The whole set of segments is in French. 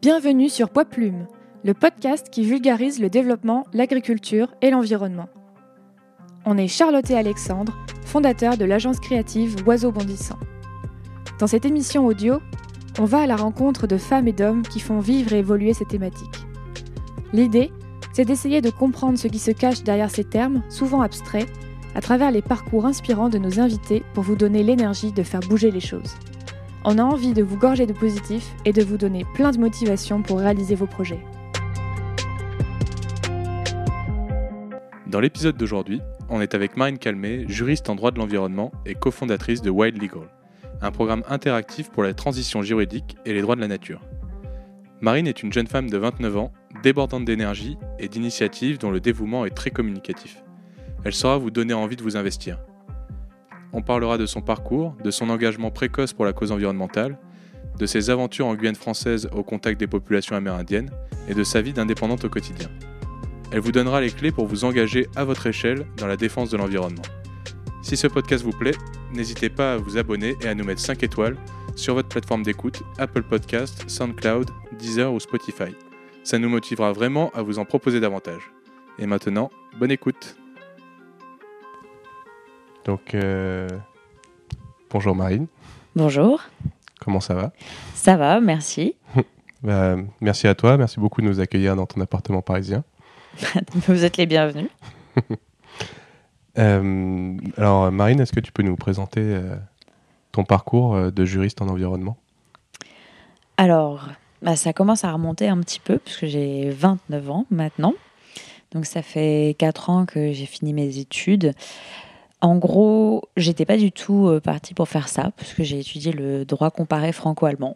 Bienvenue sur Poids Plume, le podcast qui vulgarise le développement, l'agriculture et l'environnement. On est Charlotte et Alexandre, fondateurs de l'agence créative Oiseaux Bondissants. Dans cette émission audio, on va à la rencontre de femmes et d'hommes qui font vivre et évoluer ces thématiques. L'idée, c'est d'essayer de comprendre ce qui se cache derrière ces termes, souvent abstraits, à travers les parcours inspirants de nos invités pour vous donner l'énergie de faire bouger les choses. On a envie de vous gorger de positif et de vous donner plein de motivation pour réaliser vos projets. Dans l'épisode d'aujourd'hui, on est avec Marine Calmé, juriste en droit de l'environnement et cofondatrice de Wild Legal, un programme interactif pour la transition juridique et les droits de la nature. Marine est une jeune femme de 29 ans, débordante d'énergie et d'initiative dont le dévouement est très communicatif. Elle saura vous donner envie de vous investir. On parlera de son parcours, de son engagement précoce pour la cause environnementale, de ses aventures en Guyane française au contact des populations amérindiennes et de sa vie d'indépendante au quotidien. Elle vous donnera les clés pour vous engager à votre échelle dans la défense de l'environnement. Si ce podcast vous plaît, n'hésitez pas à vous abonner et à nous mettre 5 étoiles sur votre plateforme d'écoute, Apple Podcast, SoundCloud, Deezer ou Spotify. Ça nous motivera vraiment à vous en proposer davantage. Et maintenant, bonne écoute donc, euh, bonjour Marine. Bonjour. Comment ça va? Ça va, merci. Bah, merci à toi, merci beaucoup de nous accueillir dans ton appartement parisien. Vous êtes les bienvenus. Euh, alors Marine, est-ce que tu peux nous présenter euh, ton parcours de juriste en environnement? Alors, bah, ça commence à remonter un petit peu, puisque j'ai 29 ans maintenant. Donc ça fait 4 ans que j'ai fini mes études. En gros, j'étais pas du tout euh, partie pour faire ça, puisque j'ai étudié le droit comparé franco-allemand,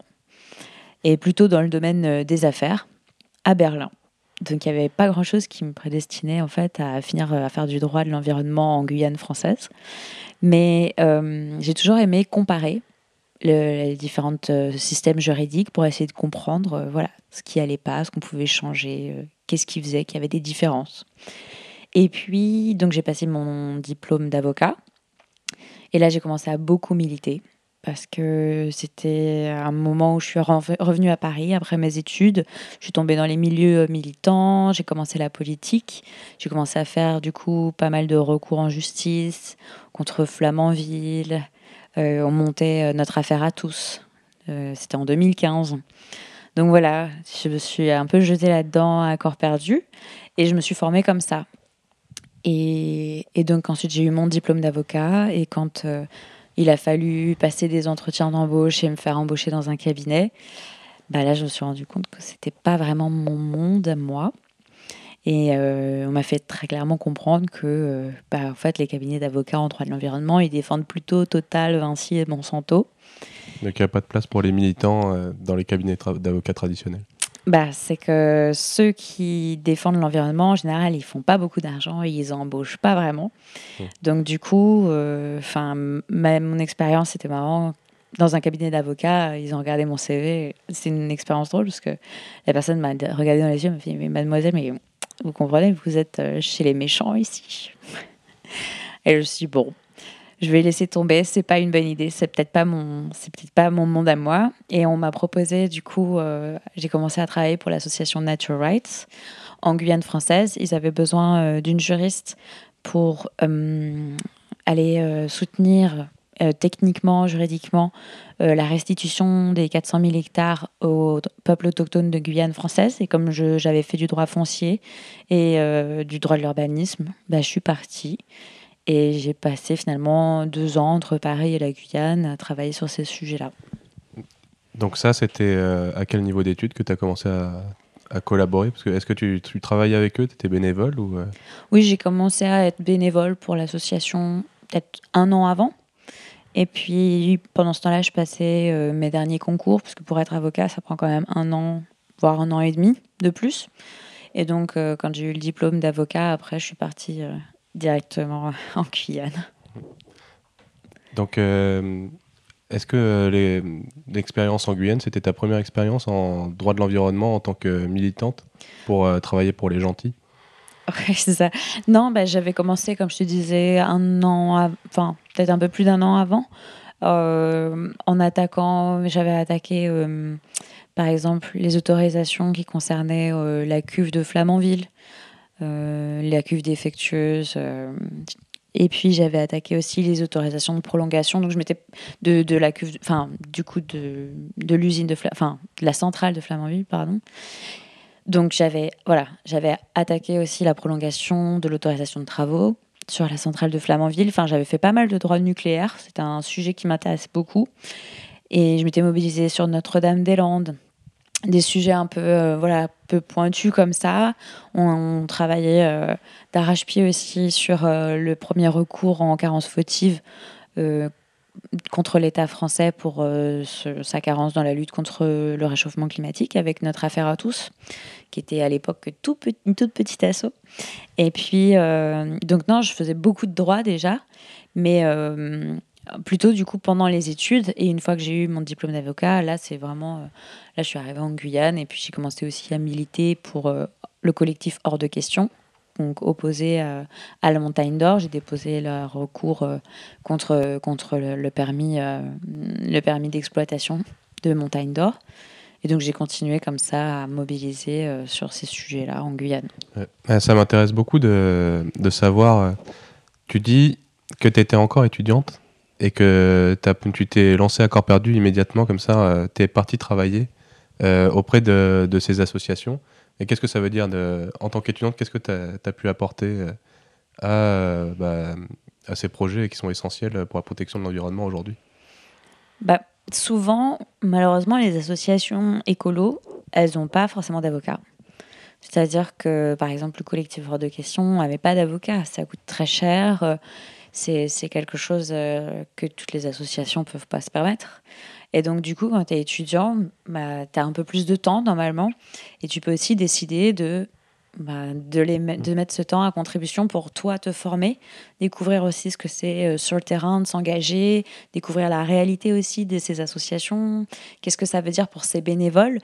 et plutôt dans le domaine euh, des affaires, à Berlin. Donc il n'y avait pas grand-chose qui me prédestinait en fait à finir euh, à faire du droit de l'environnement en Guyane française. Mais j'ai toujours aimé comparer les différents systèmes juridiques pour essayer de comprendre voilà, ce qui allait pas, ce qu'on pouvait changer, qu'est-ce qui faisait qu'il y avait des différences. Et puis, donc j'ai passé mon diplôme d'avocat. Et là, j'ai commencé à beaucoup militer parce que c'était un moment où je suis revenue à Paris après mes études. Je suis tombée dans les milieux militants, j'ai commencé la politique, j'ai commencé à faire du coup pas mal de recours en justice contre Flamanville. Euh, on montait euh, notre affaire à tous. Euh, c'était en 2015. Donc voilà, je me suis un peu jetée là-dedans à corps perdu et je me suis formée comme ça. Et, donc ensuite, j'ai eu mon diplôme d'avocat. Et quand euh, il a fallu passer des entretiens d'embauche et me faire embaucher dans un cabinet, bah là, je me suis rendu compte que c'était pas vraiment mon monde moi. Et euh, on m'a fait très clairement comprendre que euh, bah, en fait, les cabinets d'avocats en droit de l'environnement, ils défendent plutôt Total, Vinci et Monsanto. Donc il n'y a pas de place pour les militants dans les cabinets d'avocats traditionnels bah, c'est que ceux qui défendent l'environnement, en général, ils font pas beaucoup d'argent et ils embauchent pas vraiment. Mmh. Donc, du coup, euh, enfin, mon expérience, c'était marrant. Dans un cabinet d'avocats, ils ont regardé mon CV. C'est une expérience drôle parce que la personne m'a regardé dans les yeux m'a dit Mais mademoiselle, mais vous comprenez, vous êtes euh, chez les méchants ici? et je me suis dit Bon, je vais laisser tomber, c'est pas une bonne idée, c'est peut-être pas mon, c'est peut-être pas mon monde à moi. Et on m'a proposé, du coup, euh, j'ai commencé à travailler pour l'association Natural Rights en Guyane française. Ils avaient besoin euh, d'une juriste pour euh, aller soutenir techniquement, juridiquement, la restitution des 400 000 hectares au peuple autochtone de Guyane française. Et comme j'avais fait du droit foncier et du droit de l'urbanisme, bah, je suis partie. Et j'ai passé finalement deux ans entre Paris et la Guyane à travailler sur ces sujets-là. Donc ça, c'était euh, à quel niveau d'études que tu as commencé à, collaborer? Parce que est-ce que tu, tu travaillais avec eux Tu étais bénévole ou euh? Oui, j'ai commencé à être bénévole pour l'association peut-être un an avant. Et puis pendant ce temps-là, je passais euh, mes derniers concours, parce que pour être avocat, ça prend quand même un an, voire un an et demi de plus. Et donc, quand j'ai eu le diplôme d'avocat, après, je suis partie directement en Guyane. Donc, euh, est-ce que l'expérience en Guyane, c'était ta première expérience en droit de l'environnement en tant que militante pour euh, travailler pour les gentils? Oui, c'est ça. Non, bah, j'avais commencé, comme je te disais, un an, enfin, peut-être un peu plus d'un an avant, euh, en attaquant, j'avais attaqué Par exemple, les autorisations qui concernaient la cuve de Flamanville, la cuve défectueuse. et puis j'avais attaqué aussi les autorisations de prolongation. Donc je m'étais de, de, la enfin du coup de, de l'usine de, enfin de la centrale de Flamanville, pardon. Donc j'avais voilà, j'avais attaqué aussi la prolongation de l'autorisation de travaux sur la centrale de Flamanville. Enfin, j'avais fait pas mal de droits nucléaires. C'était un sujet qui m'intéresse beaucoup. Et je m'étais mobilisée sur Notre-Dame-des-Landes. Des sujets un peu, euh, voilà, peu pointus comme ça. On, travaillait euh, d'arrache-pied aussi sur euh, le premier recours en carence fautive contre l'État français pour euh, sa carence dans la lutte contre le réchauffement climatique avec notre affaire à tous, qui était à l'époque tout une toute petite asso. Et puis, euh, donc non, je faisais beaucoup de droits déjà, mais euh, plutôt du coup pendant les études. Et une fois que j'ai eu mon diplôme d'avocat, là, c'est vraiment. là, je suis arrivée en Guyane et puis j'ai commencé aussi à militer pour le collectif Hors de question, donc opposé à, la montagne d'or. J'ai déposé le recours euh, contre, contre le, permis, euh, le permis d'exploitation de montagne d'or. Et donc j'ai continué comme ça à mobiliser euh, sur ces sujets-là en Guyane. Ça m'intéresse beaucoup de, de, savoir, tu dis que tu étais encore étudiante? Et que tu t'es lancé à corps perdu immédiatement, comme ça, tu es parti travailler auprès de, ces associations. Et qu'est-ce que ça veut dire en tant qu'étudiante Qu'est-ce que tu as, pu apporter euh, à, euh, bah, à, ces projets qui sont essentiels pour la protection de l'environnement aujourd'hui? Bah, Souvent, malheureusement, les associations écolo, elles n'ont pas forcément d'avocat. C'est-à-dire que, par exemple, le collectif hors de question n'avait pas d'avocat. Ça coûte très cher. Euh, c'est quelque chose que toutes les associations peuvent pas se permettre. Et donc, du coup, quand tu es étudiant, bah, tu as un peu plus de temps normalement. Et tu peux aussi décider de, bah, de, les de mettre ce temps à contribution pour toi te former, découvrir aussi ce que c'est euh, sur le terrain, de s'engager, découvrir la réalité aussi de ces associations, qu'est-ce que ça veut dire pour ces bénévoles.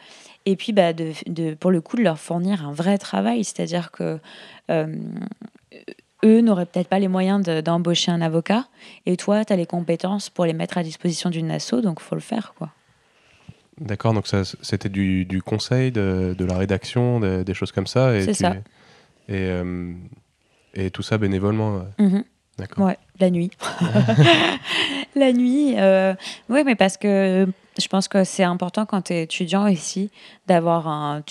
Et puis, bah, de, de, pour le coup, de leur fournir un vrai travail. C'est-à-dire que. Euh, eux n'auraient peut-être pas les moyens d'embaucher un avocat, et toi, tu as les compétences pour les mettre à disposition d'une asso, donc il faut le faire. quoi. D'accord, donc c'était du, du, conseil, de, de, la rédaction, des choses comme ça. C'est ça. Et, euh, et, tout ça bénévolement. Mm D'accord. Ouais, la nuit. la nuit, euh, oui, mais parce que je pense que c'est important quand tu es étudiant ici d'avoir un.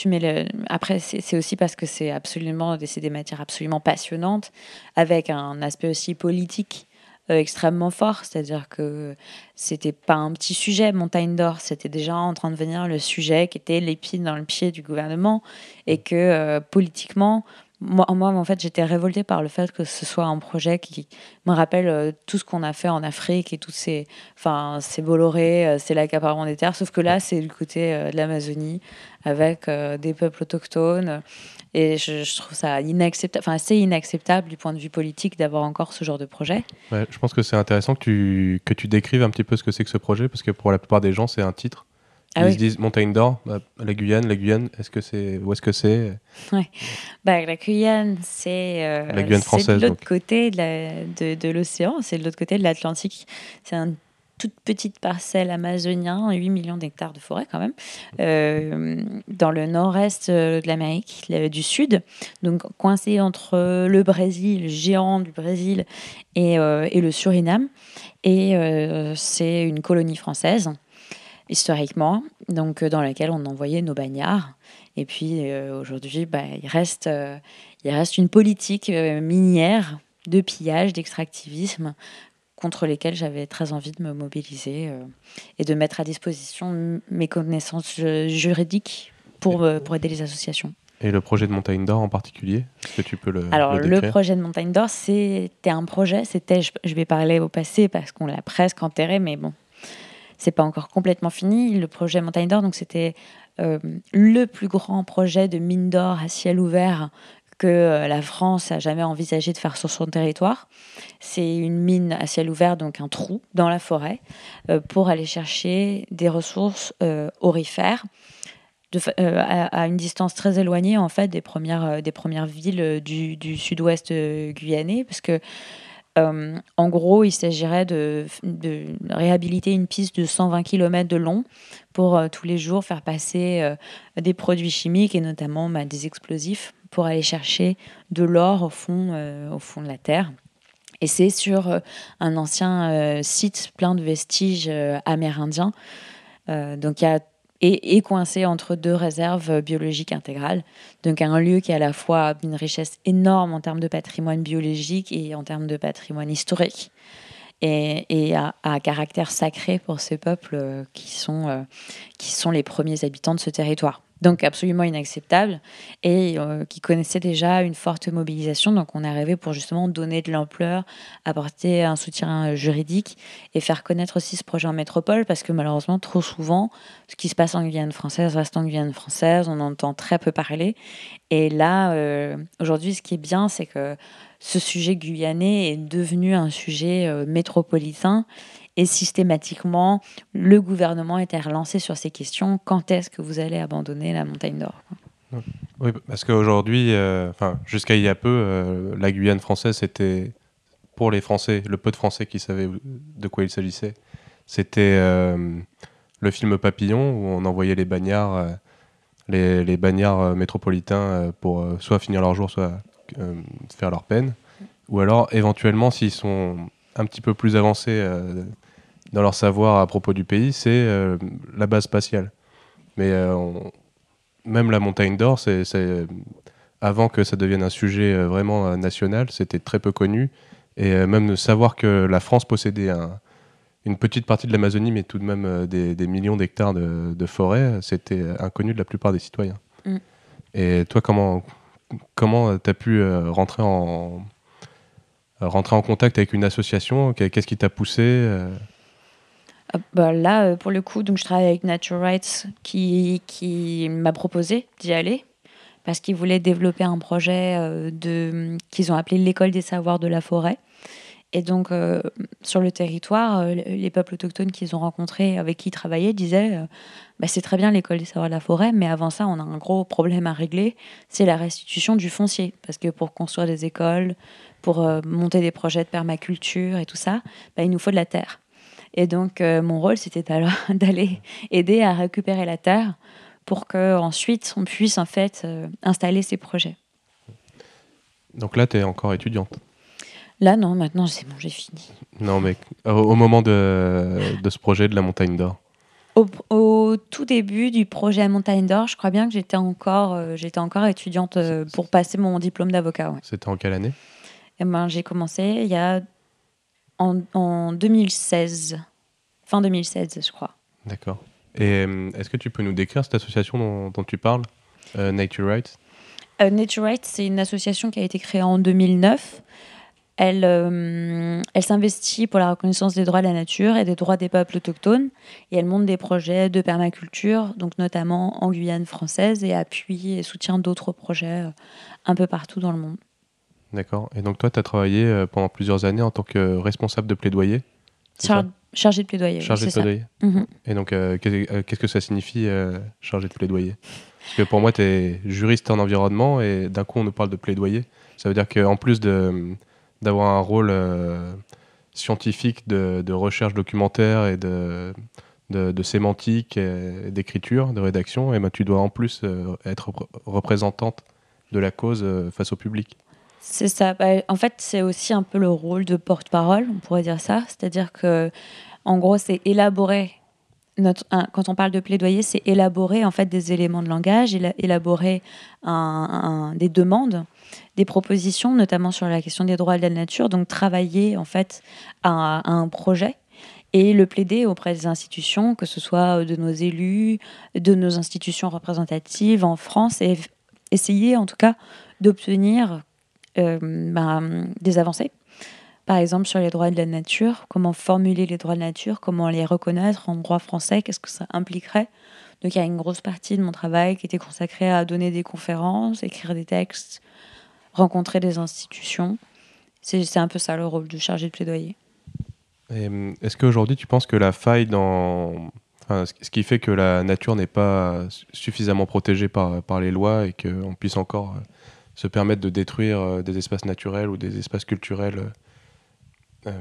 Après, c'est aussi parce que c'est absolument des matières absolument passionnantes avec un aspect aussi politique euh, extrêmement fort. C'est-à-dire que c'était pas un petit sujet, Montagne d'Or, c'était déjà en train de devenir le sujet qui était l'épine dans le pied du gouvernement et que euh, politiquement, moi, moi, en fait, j'étais révoltée par le fait que ce soit un projet qui me rappelle euh, tout ce qu'on a fait en Afrique et tous ces, enfin, ces Bolloré, euh, c'est l'accaparement des terres. Sauf que là, c'est du côté euh, de l'Amazonie avec des peuples autochtones. Et je, trouve ça inacceptable, enfin, assez inacceptable du point de vue politique d'avoir encore ce genre de projet. je pense que c'est intéressant que tu, que tu décrives un petit peu ce que c'est que ce projet, parce que pour la plupart des gens, c'est un titre. Ah Ils se disent montagne d'or, bah, la Guyane, la Guyane, est-ce que c'est où est-ce que c'est? Ouais. bah, la Guyane, c'est euh, la Guyane française, de l'autre côté de, de, l'océan, c'est de l'autre côté de l'Atlantique. C'est une toute petite parcelle amazonienne, 8 millions d'hectares de forêt quand même, euh, dans le nord-est de l'Amérique du Sud, donc coincé entre le Brésil, le géant du Brésil, et, euh, et le Suriname. Et c'est une colonie française historiquement, donc euh, dans laquelle on envoyait nos bagnards. Et puis euh, aujourd'hui, bah, il, reste, euh, il reste une politique minière de pillage, d'extractivisme contre lesquels j'avais très envie de me mobiliser et de mettre à disposition mes connaissances juridiques pour, pour aider les associations. Et le projet de Montagne d'Or en particulier Est-ce que tu peux le Alors, le, projet de Montagne d'Or, c'était un projet, c'était, je vais parler au passé parce qu'on l'a presque enterré, mais bon, c'est pas encore complètement fini. Le projet Montagne d'Or, donc c'était euh, le plus grand projet de mine d'or à ciel ouvert que euh, la France a jamais envisagé de faire sur son territoire. C'est une mine à ciel ouvert, donc un trou dans la forêt, euh, pour aller chercher des ressources orifères de, à, une distance très éloignée en fait des premières, des premières villes du, du sud-ouest guyanais, parce que en gros, il s'agirait de, réhabiliter une piste de 120 km de long pour tous les jours faire passer des produits chimiques et notamment bah, des explosifs pour aller chercher de l'or au fond, au fond de la terre. Et c'est sur un ancien site plein de vestiges amérindiens. donc il y a et est coincé entre deux réserves biologiques intégrales. Donc un lieu qui a à la fois une richesse énorme en termes de patrimoine biologique et en termes de patrimoine historique. Et, a, a, caractère sacré pour ces peuples qui sont, euh, qui sont les premiers habitants de ce territoire donc absolument inacceptable, et euh, qui connaissait déjà une forte mobilisation. Donc on est arrivé pour justement donner de l'ampleur, apporter un soutien juridique et faire connaître aussi ce projet en métropole, parce que malheureusement, trop souvent, ce qui se passe en Guyane française reste en Guyane française, on entend très peu parler. Et là, euh, aujourd'hui, ce qui est bien, c'est que ce sujet guyanais est devenu un sujet euh, métropolitain et systématiquement, le gouvernement était relancé sur ces questions. Quand est-ce que vous allez abandonner la montagne d'or Oui, parce qu'aujourd'hui, euh, jusqu'à il y a peu, euh, la Guyane française, c'était pour les Français, le peu de Français qui savaient de quoi il s'agissait. C'était euh, le film Papillon, où on envoyait les bagnards, les, bagnards métropolitains pour soit finir leur jour, soit faire leur peine. Ou alors, éventuellement, s'ils sont un petit peu plus avancés dans leur savoir à propos du pays, c'est euh, la base spatiale. Mais euh, même la montagne d'or, c'est avant que ça devienne un sujet euh, vraiment national, c'était très peu connu. Et même de savoir que la France possédait une petite partie de l'Amazonie, mais tout de même des, millions d'hectares de, forêt, c'était inconnu de la plupart des citoyens. Mm. Et toi, comment comment tu as pu rentrer en rentrer en contact avec une association? Qu'est-ce qui t'a poussé bah là, euh, pour le coup, donc je travaille avec Nature Rights qui, m'a proposé d'y aller parce qu'ils voulaient développer un projet euh, qu'ils ont appelé l'école des savoirs de la forêt. Et donc, euh, sur le territoire, les peuples autochtones qu'ils ont rencontrés, avec qui ils travaillaient, disaient bah, c'est très bien l'école des savoirs de la forêt, mais avant ça, on a un gros problème à régler c'est la restitution du foncier. Parce que pour construire des écoles, pour monter des projets de permaculture et tout ça, bah, il nous faut de la terre. Et donc, euh, mon rôle, c'était alors d'aller aider à récupérer la terre pour qu'ensuite, on puisse en fait euh, installer ces projets. Donc là, tu es encore étudiante? Là, non, maintenant, c'est bon, j'ai fini. Non, mais au, moment de, de, ce projet de la montagne d'or? Au, tout début du projet Montagne d'Or, je crois bien que j'étais encore, euh, j'étais encore étudiante pour passer mon diplôme d'avocat. C'était en quelle année? Eh ben, J'ai commencé il y a en, 2016, fin 2016, je crois. D'accord. Et euh, est-ce que tu peux nous décrire cette association dont, tu parles, euh, Nature Rights? Euh, Nature Rights, c'est une association qui a été créée en 2009. Elle, elle s'investit pour la reconnaissance des droits de la nature et des droits des peuples autochtones. Et elle monte des projets de permaculture, donc notamment en Guyane française, et appuie et soutient d'autres projets un peu partout dans le monde. D'accord. Et donc toi, tu as travaillé euh, pendant plusieurs années en tant que responsable de plaidoyer Chargé de plaidoyer. Chargé de plaidoyer. Mhm. Et donc, euh, euh, qu'est-ce que ça signifie, chargé de plaidoyer? Parce que pour moi, tu es juriste en environnement et d'un coup, on nous parle de plaidoyer. Ça veut dire qu'en plus d'avoir un rôle scientifique de, de, recherche documentaire et de, de, sémantique, d'écriture, de rédaction, et ben, tu dois en plus être représentante de la cause face au public. C'est ça. Bah, en fait, c'est aussi un peu le rôle de porte-parole, on pourrait dire ça. C'est-à-dire que, en gros, c'est élaborer. Notre, quand on parle de plaidoyer, c'est élaborer en fait des éléments de langage, élaborer un, des demandes, des propositions, notamment sur la question des droits de la nature. Donc travailler en fait à, un projet et le plaider auprès des institutions, que ce soit de nos élus, de nos institutions représentatives en France, et essayer en tout cas d'obtenir euh, ben, des avancées. Par exemple, sur les droits de la nature, comment formuler les droits de la nature, comment les reconnaître en droit français, qu'est-ce que ça impliquerait. Donc il y a une grosse partie de mon travail qui était consacrée à donner des conférences, écrire des textes, rencontrer des institutions. C'est un peu ça le rôle du chargé de plaidoyer. Est-ce qu'aujourd'hui tu penses que la faille dans... ce qui fait que la nature n'est pas suffisamment protégée par, par les lois et qu'on puisse encore se permettre de détruire euh, des espaces naturels ou des espaces culturels euh,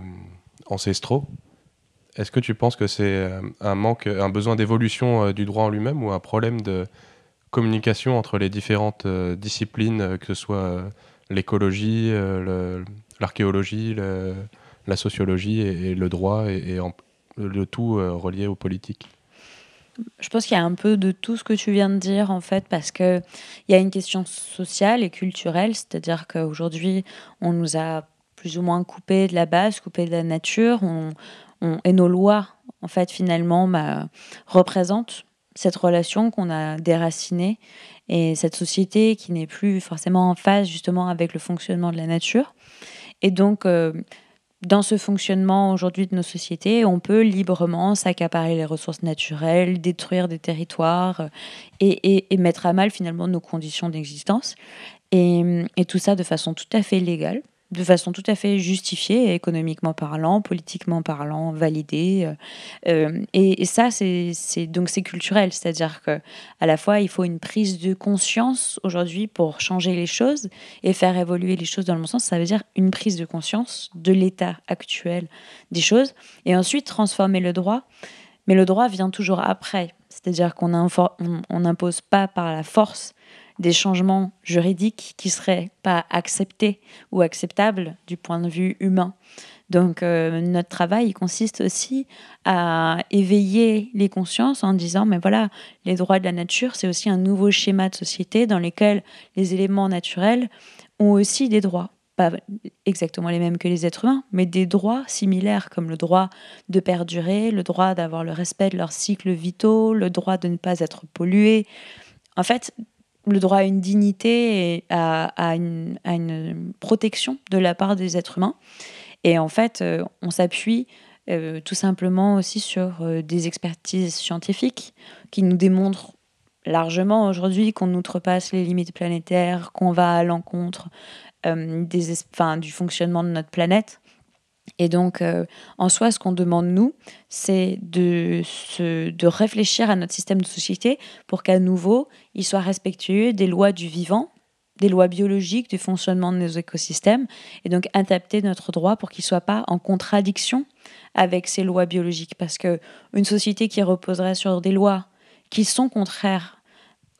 ancestraux. Est-ce que tu penses que c'est un manque, un besoin d'évolution du droit en lui-même ou un problème de communication entre les différentes disciplines, que ce soit l'écologie, l'archéologie, la sociologie et, le droit, et, le tout relié aux politiques je pense qu'il y a un peu de tout ce que tu viens de dire, en fait, parce qu'il y a une question sociale et culturelle, c'est-à-dire qu'aujourd'hui, on nous a plus ou moins coupé de la base, coupé de la nature, et nos lois, en fait, finalement, bah, représentent cette relation qu'on a déracinée et cette société qui n'est plus forcément en phase, justement, avec le fonctionnement de la nature. Et donc, euh, dans ce fonctionnement aujourd'hui de nos sociétés, on peut librement s'accaparer les ressources naturelles, détruire des territoires euh, et, mettre à mal finalement nos conditions d'existence. et, tout ça de façon tout à fait légale de façon tout à fait justifiée, économiquement parlant, politiquement parlant, validée. Euh, euh, et, ça, c'est donc c'est culturel, c'est-à-dire que à la fois il faut une prise de conscience aujourd'hui pour changer les choses et faire évoluer les choses dans le bon sens. Ça veut dire une prise de conscience de l'état actuel des choses et ensuite transformer le droit. Mais le droit vient toujours après, c'est-à-dire qu'on n'impose pas par la force des changements juridiques qui seraient pas acceptés ou acceptables du point de vue humain. Donc euh, notre travail consiste aussi à éveiller les consciences en disant mais voilà les droits de la nature c'est aussi un nouveau schéma de société dans lequel les éléments naturels ont aussi des droits pas exactement les mêmes que les êtres humains, mais des droits similaires comme le droit de perdurer, le droit d'avoir le respect de leurs cycles vitaux, le droit de ne pas être pollué. En fait, le droit à une dignité et à, une, protection de la part des êtres humains. Et en fait, euh, on s'appuie euh, tout simplement aussi sur euh, des expertises scientifiques qui nous démontrent largement aujourd'hui qu'on outrepasse les limites planétaires, qu'on va à l'encontre du fonctionnement de notre planète. Et donc, euh, en soi, ce qu'on demande, nous, c'est de, de réfléchir à notre système de société pour qu'à nouveau, il soit respectueux des lois du vivant, des lois biologiques, du fonctionnement de nos écosystèmes, et donc adapter notre droit pour qu'il ne soit pas en contradiction avec ces lois biologiques. Parce qu'une société qui reposerait sur des lois qui sont contraires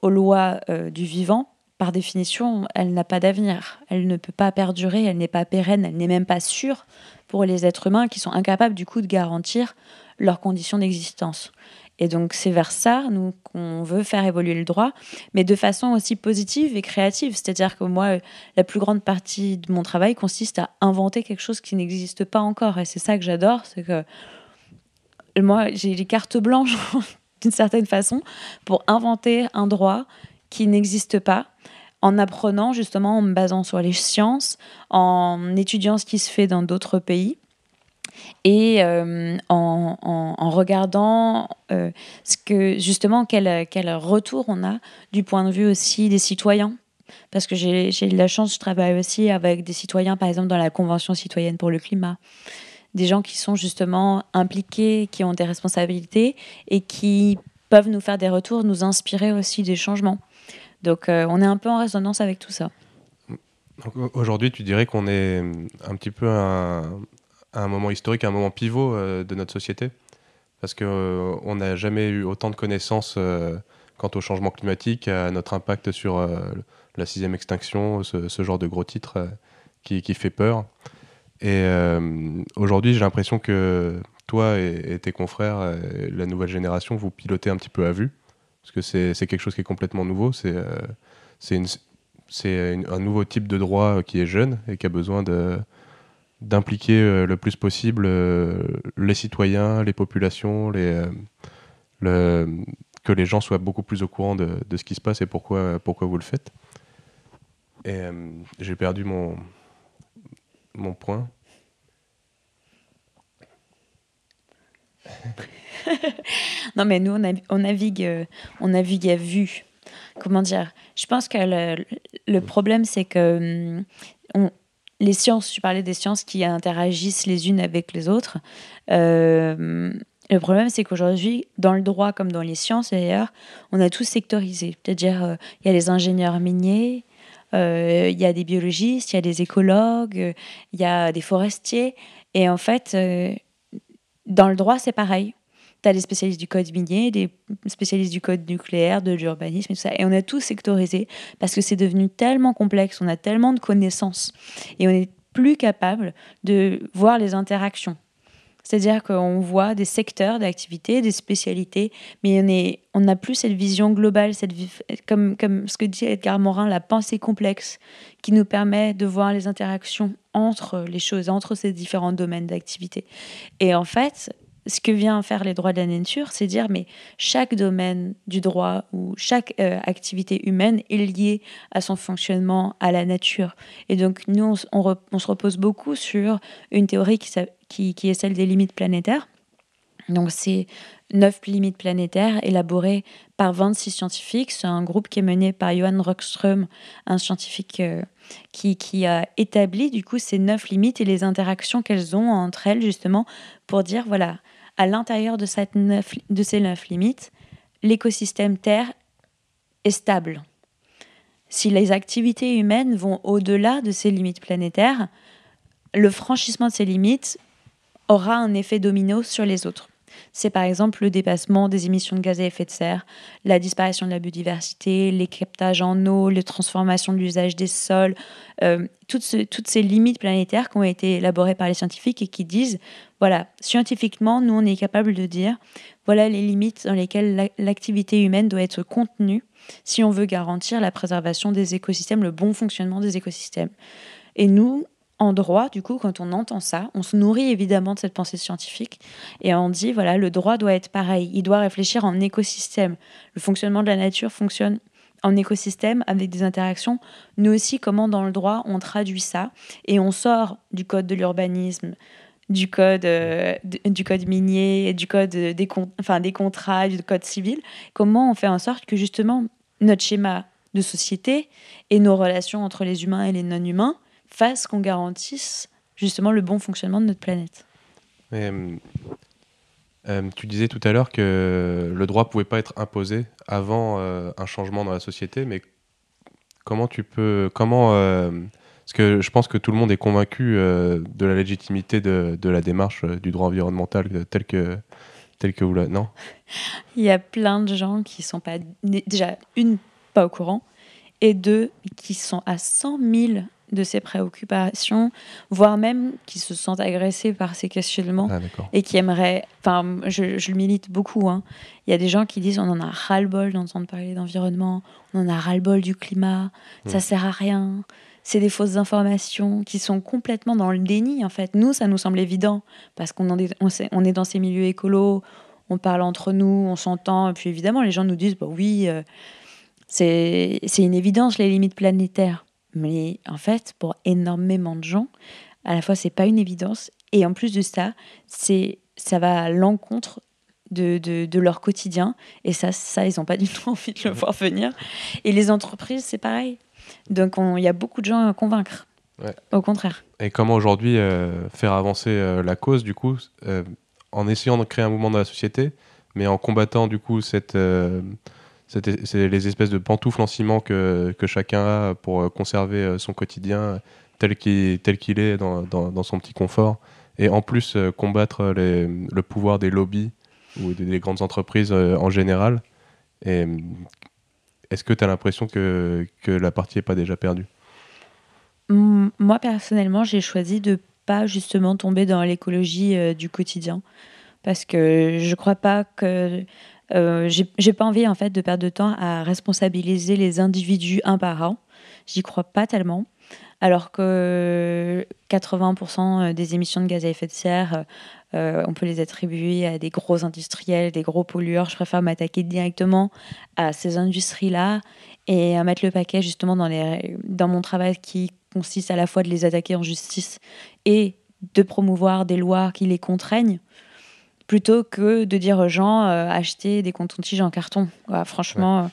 aux lois euh, du vivant, par définition, elle n'a pas d'avenir. Elle ne peut pas perdurer, elle n'est pas pérenne, elle n'est même pas sûre pour les êtres humains qui sont incapables du coup de garantir leurs conditions d'existence. Et donc c'est vers ça, nous, qu'on veut faire évoluer le droit, mais de façon aussi positive et créative. C'est-à-dire que moi, la plus grande partie de mon travail consiste à inventer quelque chose qui n'existe pas encore. Et c'est ça que j'adore, c'est que moi, j'ai les cartes blanches d'une certaine façon pour inventer un droit qui n'existe pas en apprenant justement en me basant sur les sciences, en étudiant ce qui se fait dans d'autres pays et euh, en, regardant euh, ce que justement quel, quel retour on a du point de vue aussi des citoyens. Parce que j'ai eu la chance, je travaille aussi avec des citoyens, par exemple dans la Convention citoyenne pour le climat. Des gens qui sont justement impliqués, qui ont des responsabilités et qui peuvent nous faire des retours, nous inspirer aussi des changements. Donc euh, on est un peu en résonance avec tout ça. Aujourd'hui, tu dirais qu'on est un petit peu à un, moment historique, un moment pivot euh, de notre société? Parce qu'on euh, n'a jamais eu autant de connaissances quant au changement climatique, à notre impact sur la sixième extinction, ce, genre de gros titre qui, fait peur. Et aujourd'hui, j'ai l'impression que toi et, tes confrères, la nouvelle génération, vous pilotez un petit peu à vue parce que c'est quelque chose qui est complètement nouveau. C'est euh, un nouveau type de droit qui est jeune et qui a besoin d'impliquer euh, le plus possible euh, les citoyens, les populations, que les gens soient beaucoup plus au courant de, ce qui se passe et pourquoi, pourquoi vous le faites. Et j'ai perdu mon, mon point. non, mais nous, on, navigue, euh, on navigue à vue. Comment dire? Je pense que le, problème, c'est que hum, les sciences, tu parlais des sciences qui interagissent les unes avec les autres. Euh, le problème, c'est qu'aujourd'hui, dans le droit comme dans les sciences d'ailleurs, on a tout sectorisé. C'est-à-dire, euh, il y a les ingénieurs miniers, il y a des biologistes, il y a des écologues, il y a des forestiers. Et en fait, dans le droit, c'est pareil. Tu as des spécialistes du code minier, des spécialistes du code nucléaire, de l'urbanisme et tout ça. Et on a tout sectorisé parce que c'est devenu tellement complexe, on a tellement de connaissances et on est plus capable de voir les interactions. C'est-à-dire qu'on voit des secteurs d'activité, des spécialités, mais on on n'a plus cette vision globale, cette, comme, comme ce que dit Edgar Morin, la pensée complexe, qui nous permet de voir les interactions entre les choses, entre ces différents domaines d'activité. Et en fait, ce que vient faire les droits de la nature, c'est dire mais chaque domaine du droit ou chaque euh, activité humaine est liée à son fonctionnement, à la nature. Et donc nous, on, se repose beaucoup sur une théorie qui, qui, est celle des limites planétaires. Donc c'est neuf limites planétaires élaborées par 26 scientifiques. C'est un groupe qui est mené par Johan Rockström, un scientifique euh, qui, qui, a établi du coup ces neuf limites et les interactions qu'elles ont entre elles justement pour dire voilà à l'intérieur de, de ces neuf limites, l'écosystème Terre est stable. Si les activités humaines vont au-delà de ces limites planétaires, le franchissement de ces limites aura un effet domino sur les autres c'est par exemple le dépassement des émissions de gaz à effet de serre, la disparition de la biodiversité, les captages en eau, les transformations de l'usage des sols, euh, toutes, toutes ces limites planétaires qui ont été élaborées par les scientifiques et qui disent, voilà, scientifiquement, nous, on est capable de dire, voilà les limites dans lesquelles l'activité humaine doit être contenue si on veut garantir la préservation des écosystèmes, le bon fonctionnement des écosystèmes. Et nous, en droit, du coup, quand on entend ça, on se nourrit évidemment de cette pensée scientifique et on dit, voilà, le droit doit être pareil, il doit réfléchir en écosystème. Le fonctionnement de la nature fonctionne en écosystème avec des interactions. Nous aussi, comment dans le droit, on traduit ça et on sort du code de l'urbanisme, du code, euh, du code minier, du code des, contrats, du code civil. Comment on fait en sorte que justement notre schéma de société et nos relations entre les humains et les non-humains fasse qu'on garantisse justement le bon fonctionnement de notre planète. Euh, euh, tu disais tout à l'heure que le droit pouvait pas être imposé avant euh, un changement dans la société, mais comment tu peux, comment, parce que je pense que tout le monde est convaincu de la légitimité de, de, la démarche du droit environnemental tel que tel que vous l'avez, non? Il y a plein de gens qui sont pas déjà une pas au courant et deux qui sont à 100 000 de ses préoccupations, voire même qui se sentent agressés par ces questionnements ah, et qui aimeraient. Enfin, je, je, le milite beaucoup. Hein. Il y a des gens qui disent on en a ras-le-bol d'entendre parler d'environnement, on en a ras-le-bol du climat, ça ça sert à rien. C'est des fausses informations qui sont complètement dans le déni. En fait, nous, ça nous semble évident parce qu'on est, on, est dans ces milieux écolos, on parle entre nous, on s'entend. Et puis évidemment, les gens nous disent bah oui, euh, c'est une évidence les limites planétaires. Mais en fait, pour énormément de gens, à la fois, c'est pas une évidence. Et en plus de ça, c'est ça va à l'encontre de, de, leur quotidien. Et ça, ça ils n'ont pas du tout envie de le voir venir. Et les entreprises, c'est pareil. Donc, il y a beaucoup de gens à convaincre. Au contraire. Et comment aujourd'hui euh, faire avancer euh, la cause, du coup, euh, en essayant de créer un mouvement dans la société, mais en combattant, du coup, cette c'est les espèces de pantoufles en ciment que, que, chacun a pour euh, conserver euh, son quotidien tel qu'il est dans, dans, son petit confort. Et en plus, euh, combattre le pouvoir des lobbies ou des, grandes entreprises en général. Est-ce que tu as l'impression que, que, la partie n'est pas déjà perdue? Moi, personnellement, j'ai choisi de pas justement tomber dans l'écologie du quotidien. Parce que je ne crois pas que euh, j'ai pas envie en fait de perdre de temps à responsabiliser les individus un par un. J'y crois pas tellement. Alors que 80% des émissions de gaz à effet de serre, euh, on peut les attribuer à des gros industriels, des gros pollueurs. Je préfère m'attaquer directement à ces industries-là et à mettre le paquet justement dans, les, dans mon travail qui consiste à la fois de les attaquer en justice et de promouvoir des lois qui les contraignent plutôt que de dire aux gens euh, acheter des cotons-tiges en carton. franchement,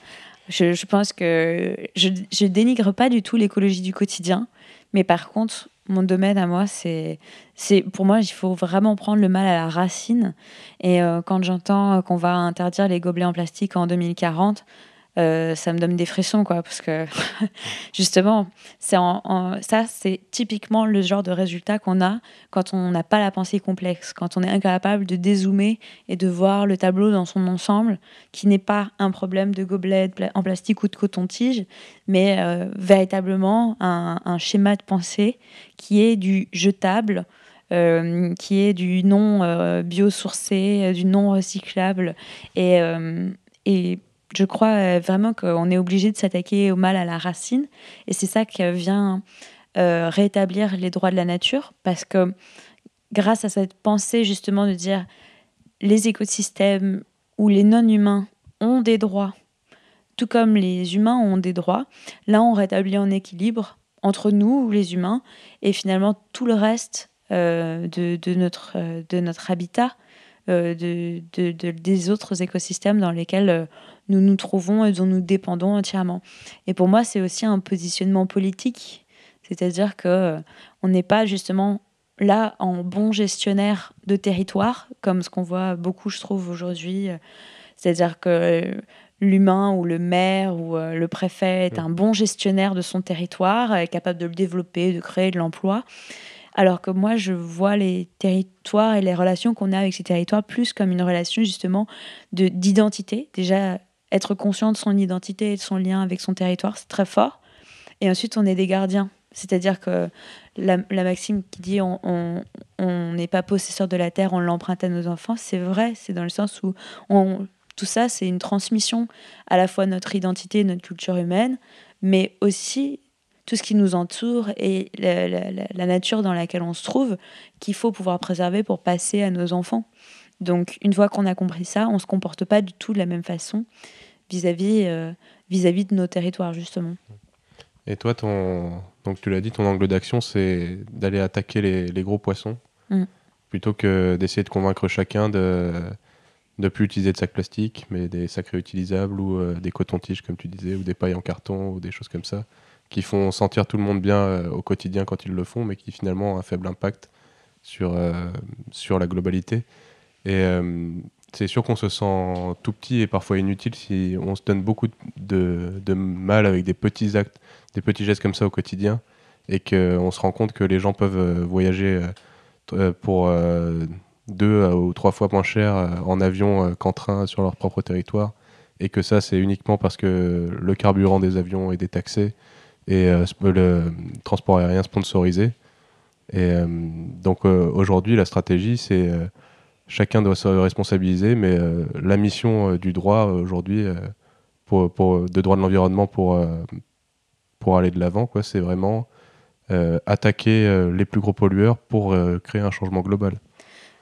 je, pense que je, je dénigre pas du tout l'écologie du quotidien, mais par contre, mon domaine à moi, c'est, c'est pour moi, il faut vraiment prendre le mal à la racine. Et euh, quand j'entends qu'on va interdire les gobelets en plastique en 2040, euh, ça me donne des frissons, quoi, parce que justement, c'est en, ça, c'est typiquement le genre de résultat qu'on a quand on n'a pas la pensée complexe, quand on est incapable de dézoomer et de voir le tableau dans son ensemble, qui n'est pas un problème de gobelet en plastique ou de coton-tige, mais euh, véritablement un, schéma de pensée qui est du jetable. Euh, qui est du non biosourcé, du non recyclable et, et je crois euh, vraiment qu'on est obligé de s'attaquer au mal à la racine. Et c'est ça qui vient euh, rétablir les droits de la nature. Parce que grâce à cette pensée justement de dire les écosystèmes ou les non-humains ont des droits, tout comme les humains ont des droits, là on rétablit un équilibre entre nous, les humains, et finalement tout le reste euh, de, notre, habitat, de, de, des autres écosystèmes dans lesquels nous nous trouvons et dont nous dépendons entièrement. Et pour moi, c'est aussi un positionnement politique, c'est-à-dire que euh, on n'est pas justement là en bon gestionnaire de territoire, comme ce qu'on voit beaucoup, je trouve, aujourd'hui. C'est-à-dire que l'humain ou le maire ou euh, le préfet est un bon gestionnaire de son territoire, est capable de le développer, de créer de l'emploi. Alors que moi, je vois les territoires et les relations qu'on a avec ces territoires plus comme une relation justement d'identité. Déjà, être conscient de son identité et de son lien avec son territoire, c'est très fort. Et ensuite, on est des gardiens. C'est-à-dire que la, maxime qui dit on n'est pas possesseur de la terre, on l'emprunte à nos enfants, c'est vrai, c'est dans le sens où on, tout ça, c'est une transmission à la fois notre identité, de notre culture humaine, mais aussi tout ce qui nous entoure et la, la nature dans laquelle on se trouve, qu'il faut pouvoir préserver pour passer à nos enfants. Donc, une fois qu'on a compris ça, on ne se comporte pas du tout de la même façon vis-à-vis euh, vis-à-vis de nos territoires, justement. Et toi, ton... donc tu l'as dit, ton angle d'action, c'est d'aller attaquer les, les, gros poissons, mm. plutôt que d'essayer de convaincre chacun de ne plus utiliser de sacs plastiques, mais des sacs réutilisables ou euh, des cotons-tiges, comme tu disais, ou des pailles en carton, ou des choses comme ça, qui font sentir tout le monde bien euh, au quotidien quand ils le font, mais qui finalement ont un faible impact sur, sur la globalité. Et c'est sûr qu'on se sent tout petit et parfois inutile si on se donne beaucoup de, mal avec des petits actes, des petits gestes comme ça au quotidien et qu'on se rend compte que les gens peuvent euh, voyager euh, euh, pour deux ou trois fois moins cher en avion qu'en train sur leur propre territoire et que ça c'est uniquement parce que le carburant des avions est détaxé et le transport aérien sponsorisé. Et donc aujourd'hui la stratégie c'est chacun doit se responsabiliser, mais euh, la mission euh, du droit euh, aujourd'hui, de droit de l'environnement pour, pour aller de l'avant, c'est vraiment attaquer les plus gros pollueurs pour créer un changement global.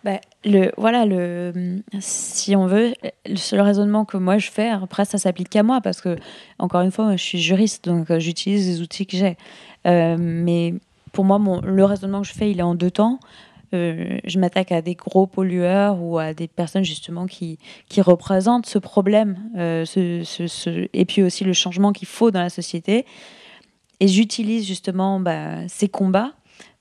Bah, le, voilà, le, si on veut, le, raisonnement que moi je fais, après ça s'applique qu'à moi, parce que, encore une fois, je suis juriste, donc j'utilise les outils que j'ai. mais pour moi, mon, le raisonnement que je fais, il est en deux temps. Euh, je m'attaque à des gros pollueurs ou à des personnes justement qui, qui représentent ce problème euh, ce, et puis aussi le changement qu'il faut dans la société. Et j'utilise justement bah, ces combats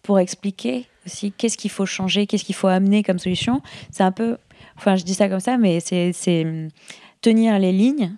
pour expliquer aussi qu'est-ce qu'il faut changer, qu'est-ce qu'il faut amener comme solution. C'est un peu, enfin je dis ça comme ça, mais c'est hum, tenir les lignes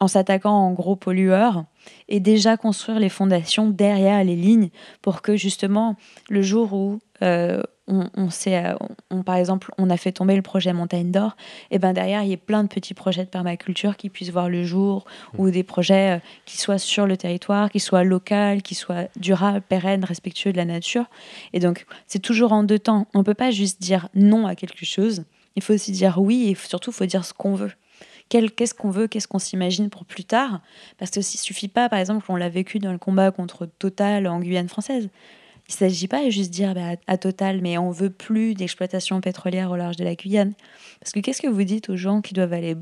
en s'attaquant en gros pollueurs et déjà construire les fondations derrière les lignes pour que justement le jour où euh, on, sait, euh, on, par exemple, on a fait tomber le projet Montagne d'Or, et ben derrière, il y a plein de petits projets de permaculture qui puissent voir le jour, mmh. ou des projets euh, qui soient sur le territoire, qui soient locaux, qui soient durables, pérennes, respectueux de la nature. Et donc, c'est toujours en deux temps. On ne peut pas juste dire non à quelque chose, il faut aussi dire oui, et surtout, il faut dire ce qu'on veut. Qu'est-ce qu'on veut, qu'est-ce qu'on s'imagine pour plus tard? Parce que s'il suffit pas, par exemple, on l'a vécu dans le combat contre Total en Guyane française. Il ne s'agit pas de juste dire bah, à Total, mais on veut plus d'exploitation pétrolière au large de la Guyane. Parce que qu'est-ce que vous dites aux gens qui doivent aller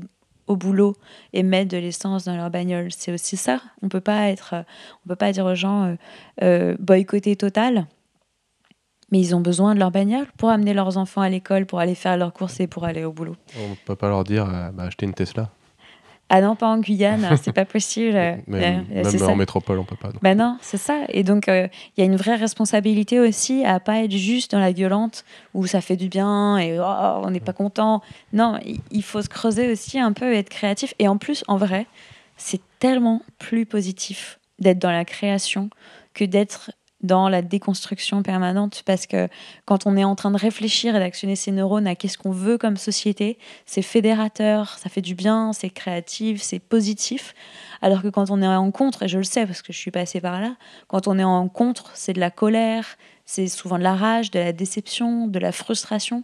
au boulot et mettre de l'essence dans leur bagnole? C'est aussi ça. On peut pas être, on peut pas dire aux gens euh, euh, boycotter Total, mais ils ont besoin de leur bagnole pour amener leurs enfants à l'école, pour aller faire leurs courses et pour aller au boulot. On peut pas leur dire euh, bah, acheter une Tesla. Ah non, pas en Guyane, c'est pas possible. même, en métropole, on peut pas. Ben non, c'est ça. Et donc, euh, il y a une vraie responsabilité aussi à pas être juste dans la violente où ça fait du bien et oh, on n'est pas content. Non, il faut se creuser aussi un peu et être créatif. Et en plus, en vrai, c'est tellement plus positif d'être dans la création que d'être dans la déconstruction permanente parce que quand on est en train de réfléchir et d'actionner ses neurones à qu'est-ce qu'on veut comme société, c'est fédérateur, ça fait du bien, c'est créatif, c'est positif. Alors que quand on est en contre, et je le sais parce que je suis passée par là, quand on est en contre, c'est de la colère, c'est souvent de la rage, de la déception, de la frustration.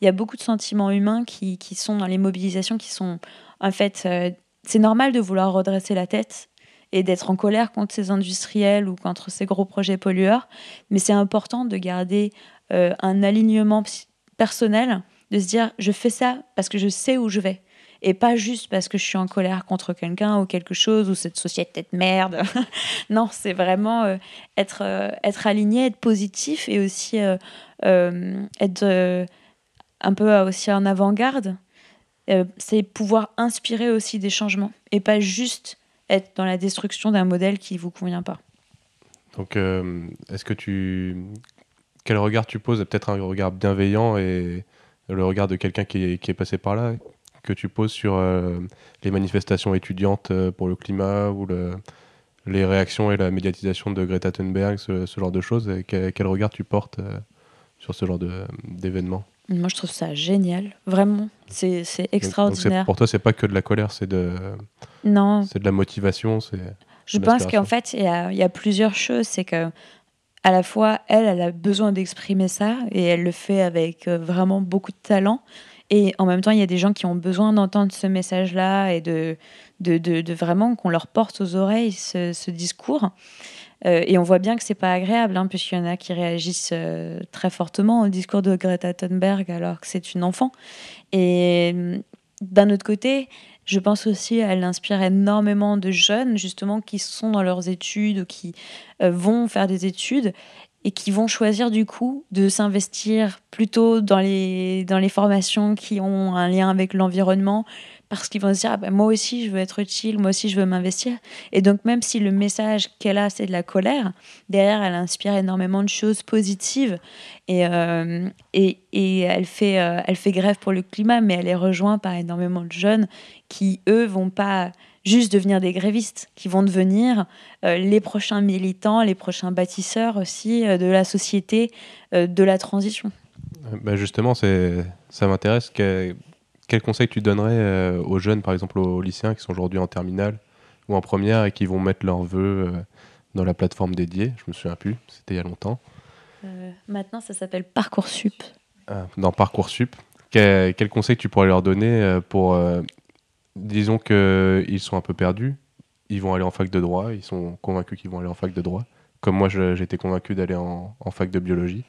Il y a beaucoup de sentiments humains qui, qui sont dans les mobilisations qui sont en fait, euh, c'est normal de vouloir redresser la tête et d'être en colère contre ces industriels ou contre ces gros projets pollueurs. Mais c'est important de garder euh, un alignement personnel, de se dire je fais ça parce que je sais où je vais. Et pas juste parce que je suis en colère contre quelqu'un ou quelque chose ou cette société de merde. non, c'est vraiment euh, être, euh, être aligné, être positif et aussi être un peu aussi en avant-garde. c'est pouvoir inspirer aussi des changements et pas juste être dans la destruction d'un modèle qui ne vous convient pas. Donc, euh, est-ce que tu. Quel regard tu poses? Peut-être un regard bienveillant et le regard de quelqu'un qui, est passé par là, que tu poses sur euh, les manifestations étudiantes euh, pour le climat ou le, les réactions et la médiatisation de Greta Thunberg, ce, genre de choses? quel, regard tu portes sur ce genre d'événements moi, je trouve ça génial. Vraiment, c'est extraordinaire. pour toi, c'est pas que de la colère, c'est de, non. c'est de la motivation. C'est je pense qu'en fait, il y a, y a, plusieurs choses. C'est que à la fois, elle, elle a besoin d'exprimer ça et elle le fait avec euh, vraiment beaucoup de talent. Et en même temps, il y a des gens qui ont besoin d'entendre ce message-là et de, de, de, vraiment qu'on leur porte aux oreilles ce, ce discours. Euh, et on voit bien que c'est pas agréable, hein, puisqu'il y en a qui réagissent euh, très fortement au discours de Greta Thunberg alors que c'est une enfant. Et mm, d'un autre côté, je pense aussi qu'elle inspire énormément de jeunes, justement, qui sont dans leurs études ou qui euh, vont faire des études et qui vont choisir du coup de s'investir plutôt dans les, dans les formations qui ont un lien avec l'environnement, parce qu'ils vont se dire ah ben, moi aussi je veux être utile, moi aussi je veux m'investir. Et donc même si le message qu'elle a c'est de la colère, derrière elle inspire énormément de choses positives et, euh, et, et, elle, fait, euh, elle fait grève pour le climat, mais elle est rejointe par énormément de jeunes qui eux vont pas juste devenir des grévistes, qui vont devenir euh, les prochains militants, les prochains bâtisseurs aussi de la société, de la transition. Bah justement, ça m'intéresse. Quel conseil tu donnerais euh, aux jeunes, par exemple aux, lycéens qui sont aujourd'hui en terminale ou en première et qui vont mettre leurs vœux euh, dans la plateforme dédiée? Je me souviens plus, c'était il y a longtemps. Euh, maintenant, ça s'appelle Parcoursup. Ah, dans Parcoursup. Quel, quel conseil tu pourrais leur donner pour. disons qu'ils sont un peu perdus, ils vont aller en fac de droit, ils sont convaincus qu'ils vont aller en fac de droit, comme moi j'étais convaincu d'aller en, en, fac de biologie,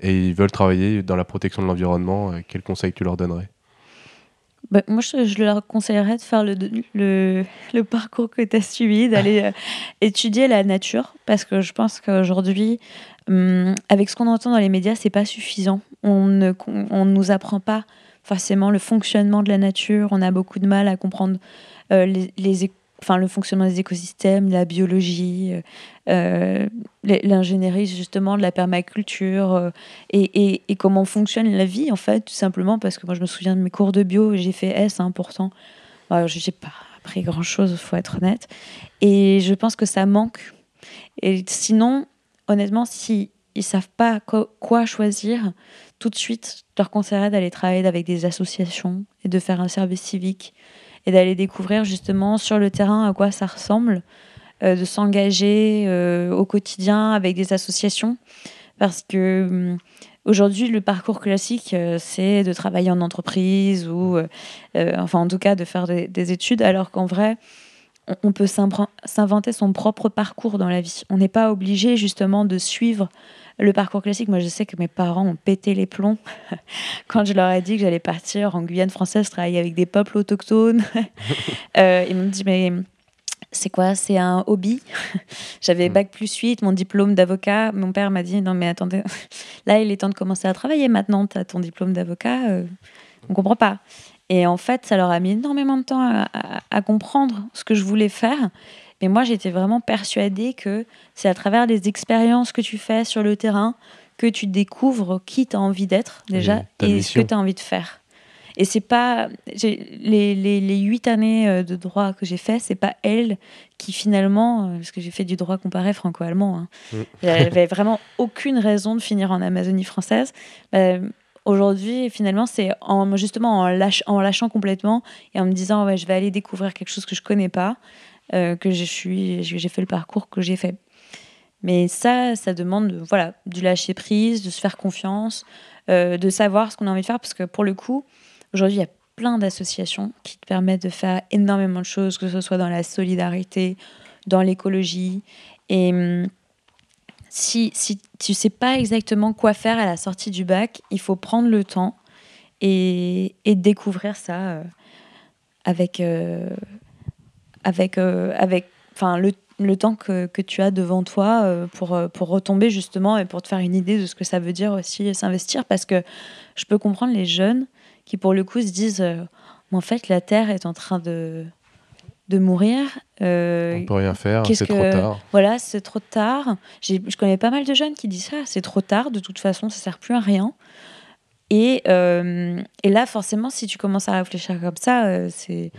et ils veulent travailler dans la protection de l'environnement. quel conseil tu leur donnerais? Bah, moi, je, leur conseillerais de faire le, le, le parcours que tu as suivi, d'aller euh, étudier la nature, parce que je pense qu'aujourd'hui, hum, avec ce qu'on entend dans les médias, c'est pas suffisant. On ne on nous apprend pas forcément le fonctionnement de la nature. On a beaucoup de mal à comprendre euh, les, les, enfin, le fonctionnement des écosystèmes, la biologie, euh, euh, l'ingénierie justement de la permaculture euh, et, comment fonctionne la vie en fait, tout simplement parce que moi je me souviens de mes cours de bio, j'ai fait S hein, pourtant. je j'ai pas appris grand chose, faut être honnête. Et je pense que ça manque. Et sinon, honnêtement, si ils savent pas quoi choisir, tout de suite, je leur conseillerais d'aller travailler avec des associations et de faire un service civique et d'aller découvrir justement sur le terrain à quoi ça ressemble, euh, de s'engager euh, au quotidien avec des associations. Parce que hum, aujourd'hui, le parcours classique, euh, c'est de travailler en entreprise ou, enfin, en tout cas, de faire des, études, alors qu'en vrai, on peut s'inventer son propre parcours dans la vie. On n'est pas obligé justement de suivre le parcours classique, moi je sais que mes parents ont pété les plombs quand je leur ai dit que j'allais partir en Guyane française travailler avec des peuples autochtones. euh, ils m'ont dit mais c'est quoi? C'est un hobby? J'avais mm. bac plus 8, mon diplôme d'avocat. Mon père m'a dit non mais attendez, là il est temps de commencer à travailler maintenant, tu as ton diplôme d'avocat, euh, on comprend pas. Et en fait, ça leur a mis énormément de temps à comprendre ce que je voulais faire. Mais moi, j'étais vraiment persuadée que c'est à travers les expériences que tu fais sur le terrain que tu découvres qui tu as envie d'être déjà et, ce que tu as envie de faire. Et c'est pas les, les, huit années euh, de droit que j'ai fait, c'est pas elle qui finalement, parce que j'ai fait du droit comparé franco-allemand, hein, mm. j'avais vraiment aucune raison de finir en Amazonie française. Bah, aujourd'hui, finalement, c'est en, justement en, lâchant complètement et en me disant ouais, je vais aller découvrir quelque chose que je connais pas, que je suis, j'ai fait le parcours que j'ai fait. Mais ça, ça demande voilà, du lâcher prise, de se faire confiance, euh, de savoir ce qu'on a envie de faire. Parce que pour le coup, aujourd'hui, il y a plein d'associations qui te permettent de faire énormément de choses, que ce soit dans la solidarité, dans l'écologie. Et hum, si, si tu sais pas exactement quoi faire à la sortie du bac, il faut prendre le temps et, et découvrir ça euh, avec, euh, avec, avec enfin, le le temps que, que, tu as devant toi euh, pour, euh, pour retomber justement et pour te faire une idée de ce que ça veut dire aussi s'investir. Parce que je peux comprendre les jeunes qui pour le coup se disent euh, en fait la Terre est en train de, de mourir. On peut rien faire, c'est trop tard. Voilà, c'est trop tard. Je connais pas mal de jeunes qui disent ça, c'est trop tard, de toute façon ça sert plus à rien. Et, et, là, forcément, si tu commences à réfléchir comme ça, c'est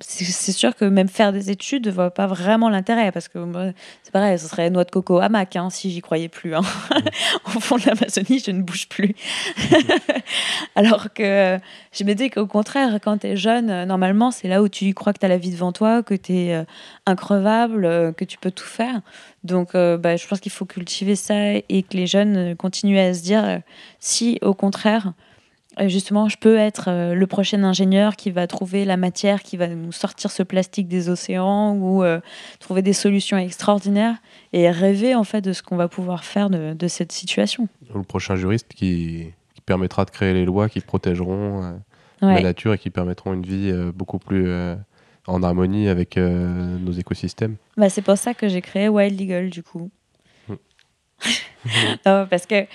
c'est sûr que même faire des études ne voit pas vraiment l'intérêt parce que c'est pareil, ce serait noix de coco hamac hein, si j'y croyais plus. Hein. Au fond de l'Amazonie, je ne bouge plus. Alors que je me dis qu'au contraire, quand tu es jeune, normalement, c'est là où tu crois que tu as la vie devant toi, que tu es euh, increvable, euh, que tu peux tout faire. Donc, euh, bah, je pense qu'il faut cultiver ça et que les jeunes continuent à se dire si, au contraire, euh, justement, je peux être euh, le prochain ingénieur qui va trouver la matière qui va nous sortir ce plastique des océans ou euh, trouver des solutions extraordinaires et rêver en fait de ce qu'on va pouvoir faire de, cette situation. Le prochain juriste qui, permettra de créer les lois qui protégeront la nature et qui permettront une vie beaucoup plus en harmonie avec nos écosystèmes. Bah, c'est pour ça que j'ai créé Wild Eagle du coup. Mmh. parce que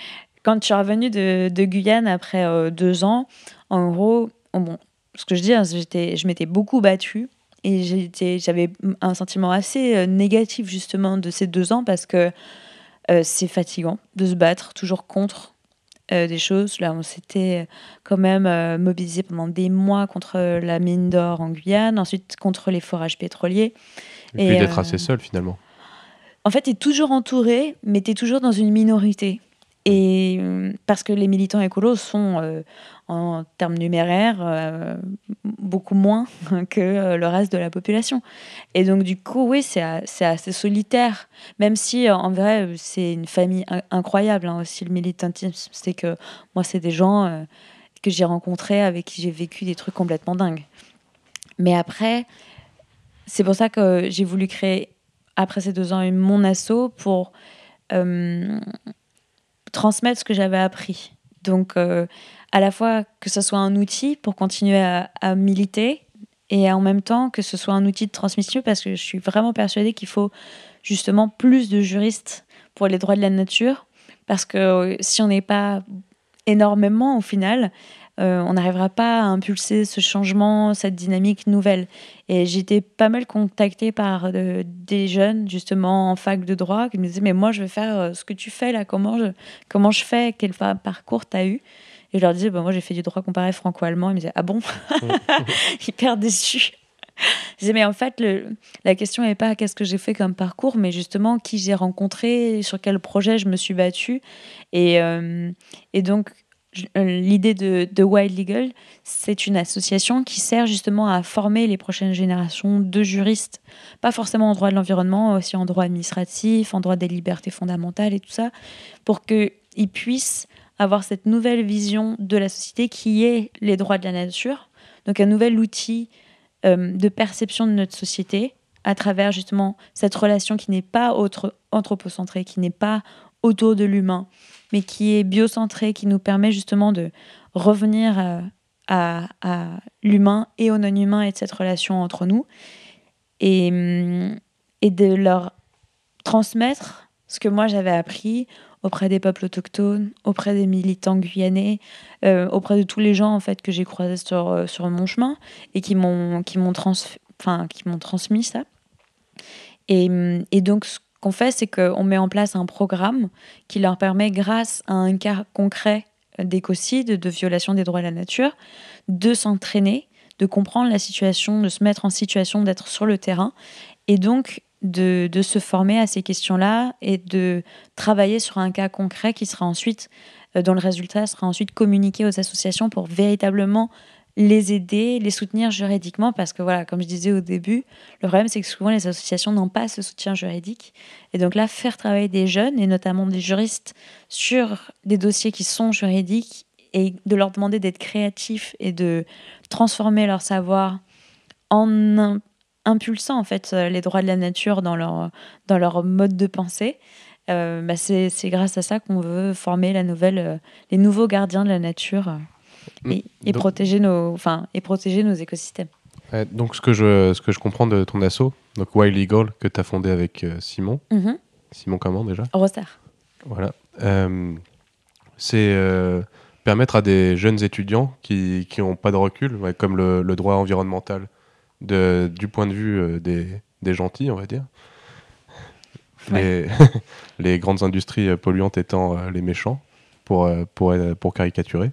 quand je suis revenue de, Guyane après euh, deux ans, en gros, bon, ce que je dis, hein, je m'étais beaucoup battue et j'avais un sentiment assez euh, négatif justement de ces deux ans parce que euh, c'est fatigant de se battre toujours contre des choses. Là, on s'était quand même mobilisé pendant des mois contre la mine d'or en Guyane, ensuite contre les forages pétroliers. Et, et puis d'être assez seul finalement. En fait, tu es toujours entouré, mais tu es toujours dans une minorité. Et euh, parce que les militants écolos sont, euh, en termes numéraires, euh, beaucoup moins que le reste de la population. Et donc, du coup, oui, c'est assez solitaire. Même si, en vrai, c'est une famille incroyable hein, aussi, le militantisme. C'est que moi, c'est des gens que j'ai rencontrés, avec qui j'ai vécu des trucs complètement dingues. Mais après, c'est pour ça que j'ai voulu créer, après ces deux ans, mon assaut pour transmettre ce que j'avais appris. Donc, euh, à la fois que ce soit un outil pour continuer à, militer et en même temps que ce soit un outil de transmission parce que je suis vraiment persuadée qu'il faut justement plus de juristes pour les droits de la nature parce que si on n'est pas énormément au final, euh, on n'arrivera pas à impulser ce changement, cette dynamique nouvelle. Et j'étais pas mal contactée par euh, des jeunes, justement, en fac de droit, qui me disaient, mais moi, je vais faire euh, ce que tu fais là, comment je, comment je fais, quel parcours tu as eu? Et je leur disais, bah, moi, j'ai fait du droit comparé franco-allemand. Ils me disaient, ah bon? Hyper déçu. Je disais, mais en fait, le, la question n'est pas qu'est-ce que j'ai fait comme parcours, mais justement qui j'ai rencontré, sur quel projet je me suis battue. Et, et donc, euh, l'idée de, Wild Legal, c'est une association qui sert justement à former les prochaines générations de juristes, pas forcément en droit de l'environnement, aussi en droit administratif, en droit des libertés fondamentales et tout ça, pour qu'ils puissent avoir cette nouvelle vision de la société qui est les droits de la nature, donc un nouvel outil euh, de perception de notre société à travers justement cette relation qui n'est pas autre, anthropocentrée, qui n'est pas autour de l'humain, mais qui est biocentré, qui nous permet justement de revenir euh, à, l'humain et au non-humain et de cette relation entre nous, et, hum, et de leur transmettre ce que moi j'avais appris auprès des peuples autochtones, auprès des militants guyanais, euh, auprès de tous les gens en fait que j'ai croisés sur, euh, sur mon chemin et qui m'ont qui m'ont trans, enfin transmis ça. Et, hum, et donc ce qu'on fait, c'est qu'on met en place un programme qui leur permet, grâce à un cas concret d'écocide, de violation des droits de la nature, de s'entraîner, de comprendre la situation, de se mettre en situation d'être sur le terrain et donc de, de se former à ces questions-là et de travailler sur un cas concret qui sera ensuite, euh, dont le résultat sera ensuite communiqué aux associations pour véritablement les aider, les soutenir juridiquement, parce que voilà, comme je disais au début, le problème c'est que souvent les associations n'ont pas ce soutien juridique. Et donc là, faire travailler des jeunes, et notamment des juristes, sur des dossiers qui sont juridiques, et de leur demander d'être créatifs et de transformer leur savoir en impulsant en fait les droits de la nature dans leur, dans leur mode de pensée, euh, bah c'est grâce à ça qu'on veut former la nouvelle, euh, les nouveaux gardiens de la nature et, protéger, nos, enfin, et protéger nos écosystèmes. donc, ce que, je, ce que je comprends de ton assaut, donc Wild Eagle, que tu as fondé avec euh, Simon. Mhm. Simon comment déjà Roster. Voilà. Euh, c'est euh, permettre à des jeunes étudiants qui n'ont pas de recul, comme le, le, droit environnemental, de, du point de vue des, des, gentils, on va dire. Les, les, grandes industries polluantes étant les méchants, pour, pour, pour caricaturer.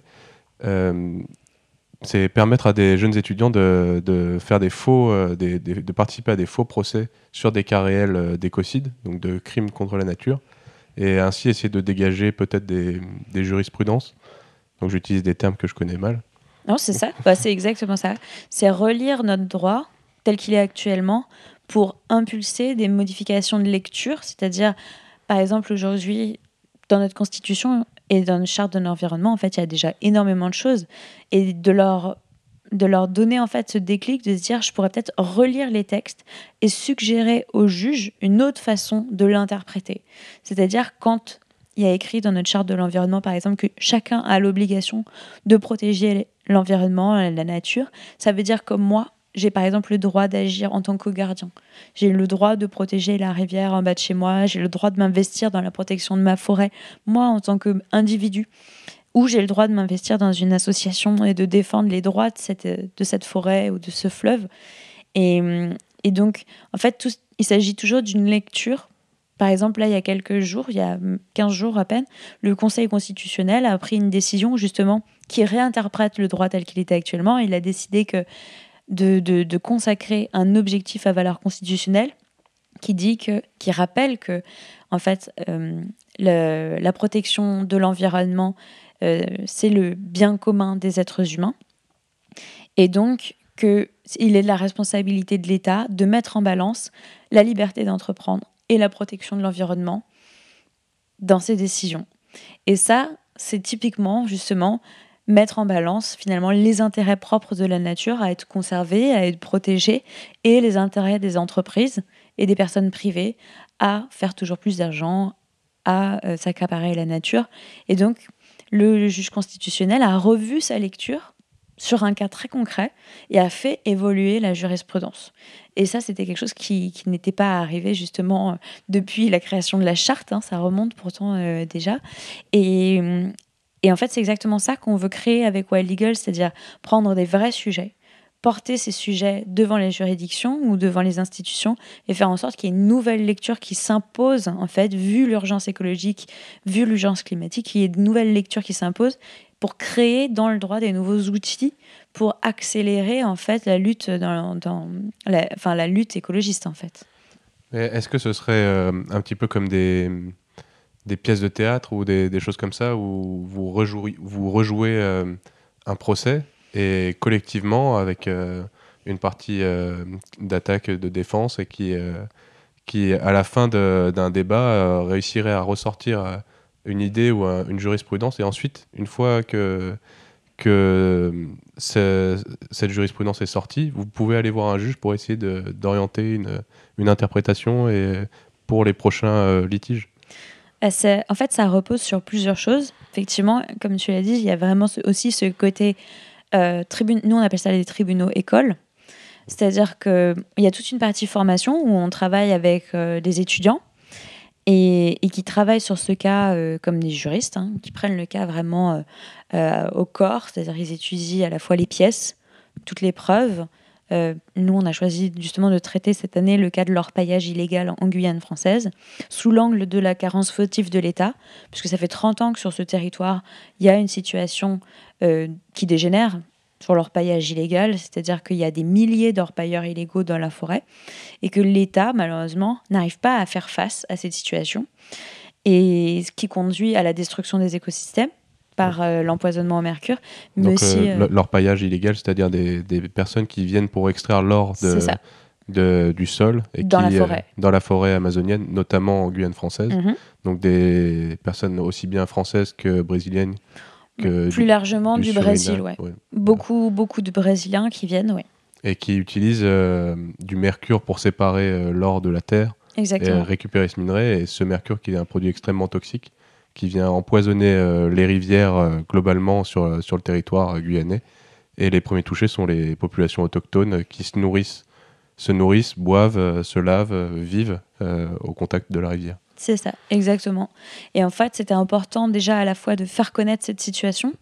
Euh, c'est permettre à des jeunes étudiants de, faire des faux, euh, de participer à des faux procès sur des cas réels euh, d'écocide, donc de crimes contre la nature, et ainsi essayer de dégager peut-être des, des, jurisprudences. Donc j'utilise des termes que je connais mal. Non, c'est ça, bah, c'est exactement ça. C'est relire notre droit tel qu'il est actuellement pour impulser des modifications de lecture, c'est-à-dire, par exemple, aujourd'hui, dans notre constitution, et dans une charte de l'environnement, en fait, il y a déjà énormément de choses. Et de leur, de leur donner en fait ce déclic de se dire, je pourrais peut-être relire les textes et suggérer au juge une autre façon de l'interpréter. C'est-à-dire quand il y a écrit dans notre charte de l'environnement, par exemple, que chacun a l'obligation de protéger l'environnement, la nature, ça veut dire que moi, j'ai par exemple le droit d'agir en tant que gardien. J'ai le droit de protéger la rivière en bas de chez moi. J'ai le droit de m'investir dans la protection de ma forêt, moi en tant qu'individu. Ou j'ai le droit de m'investir dans une association et de défendre les droits de cette, forêt ou de ce fleuve. Et, donc, en fait, il s'agit toujours d'une lecture. Par exemple, là, il y a quelques jours, il y a 15 jours à peine, le Conseil constitutionnel a pris une décision justement qui réinterprète le droit tel qu'il était actuellement. Il a décidé que de, consacrer un objectif à valeur constitutionnelle qui dit que, qui rappelle que, en fait, euh, la protection de l'environnement, euh, c'est le bien commun des êtres humains, et donc qu'il est de la responsabilité de l'État de mettre en balance la liberté d'entreprendre et la protection de l'environnement dans ses décisions. Et ça, c'est typiquement justement mettre en balance finalement les intérêts propres de la nature à être conservés, à être protégés, et les intérêts des entreprises et des personnes privées à faire toujours plus d'argent, à euh, s'accaparer la nature. Et donc, le, juge constitutionnel a revu sa lecture sur un cas très concret et a fait évoluer la jurisprudence. Et ça, c'était quelque chose qui, n'était pas arrivé justement euh, depuis la création de la charte, hein, ça remonte pourtant euh, déjà. Et, et en fait, c'est exactement ça qu'on veut créer avec Wild Eagle, c'est-à-dire prendre des vrais sujets, porter ces sujets devant les juridictions ou devant les institutions et faire en sorte qu'il y ait une nouvelle lecture qui s'impose, en fait, vu l'urgence écologique, vu l'urgence climatique, qu'il y ait de nouvelles lectures qui s'imposent pour créer dans le droit des nouveaux outils pour accélérer en fait la lutte dans, la lutte écologiste en fait. Est-ce que ce serait euh, un petit peu comme des des pièces de théâtre ou des, choses comme ça où vous rejouez, vous rejouez euh, un procès et collectivement avec euh, une partie euh, d'attaque de défense et qui, qui à la fin d'un débat réussirait à ressortir une idée ou une jurisprudence et ensuite une fois que que cette jurisprudence est sortie, vous pouvez aller voir un juge pour essayer d'orienter une, une interprétation et pour les prochains litiges. En fait, ça repose sur plusieurs choses. Effectivement, comme tu l'as dit, il y a vraiment aussi ce côté euh, tribune. Nous, on appelle ça les tribunaux écoles. C'est-à-dire qu'il y a toute une partie formation où on travaille avec euh, des étudiants et, qui travaillent sur ce cas euh, comme des juristes, hein, qui prennent le cas vraiment au corps. C'est-à-dire qu'ils étudient à la fois les pièces, toutes les preuves, Euh, nous, on a choisi justement de traiter cette année le cas de l'orpaillage illégal en Guyane française, sous l'angle de la carence fautive de l'État, puisque ça fait 30 ans que sur ce territoire, il y a une situation euh, qui dégénère sur l'orpaillage illégal, c'est-à-dire qu'il y a des milliers d'orpailleurs illégaux dans la forêt, et que l'État, malheureusement, n'arrive pas à faire face à cette situation, et ce qui conduit à la destruction des écosystèmes par euh, l'empoisonnement au mercure, mais Donc, aussi... euh, euh, l'orpaillage illégal, c'est-à-dire des, des personnes qui viennent pour extraire l'or de, du sol et Dans qui, la euh, forêt. dans la forêt amazonienne, notamment en Guyane française. mhm. Donc des personnes aussi bien françaises que brésiliennes que Plus du- largement du, Brésil, ouais. ouais. Beaucoup, beaucoup de Brésiliens qui viennent, oui. Et qui utilisent du mercure pour séparer l'or de la terre Exactement. récupérer ce minerai. Et ce mercure qui est un produit extrêmement toxique qui vient empoisonner euh, les rivières euh, globalement sur, euh, sur le territoire guyanais. Et les premiers touchés sont les populations autochtones qui se nourrissent, se nourrissent, boivent, se lavent, vivent au contact de la rivière. C'est ça, exactement. Et en fait, c'était important déjà à la fois de faire connaître cette situation.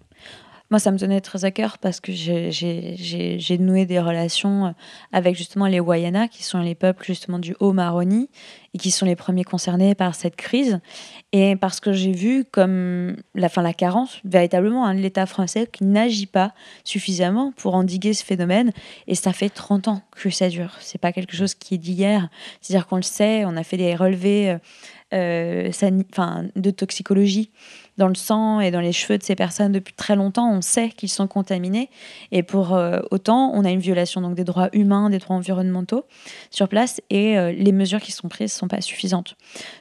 Moi, ça me tenait très à cœur parce que j'ai- noué des relations euh, avec justement les Wayana, qui sont les peuples justement du Haut-Maroni et qui sont les premiers concernés par cette crise. Et parce que j'ai vu comme la, fin, la carence véritablement hein, l'État français qui n'agit pas suffisamment pour endiguer ce phénomène. Et ça fait 30 ans que ça dure. C'est pas quelque chose qui est d'hier. C'est-à-dire qu'on le sait, on a fait des relevés euh, euh, de toxicologie dans le sang et dans les cheveux de ces personnes depuis très longtemps. On sait qu'ils sont contaminés. Et pour euh, autant, on a une violation donc, des droits humains, des droits environnementaux sur place. Et euh, les mesures qui sont prises ne sont pas suffisantes.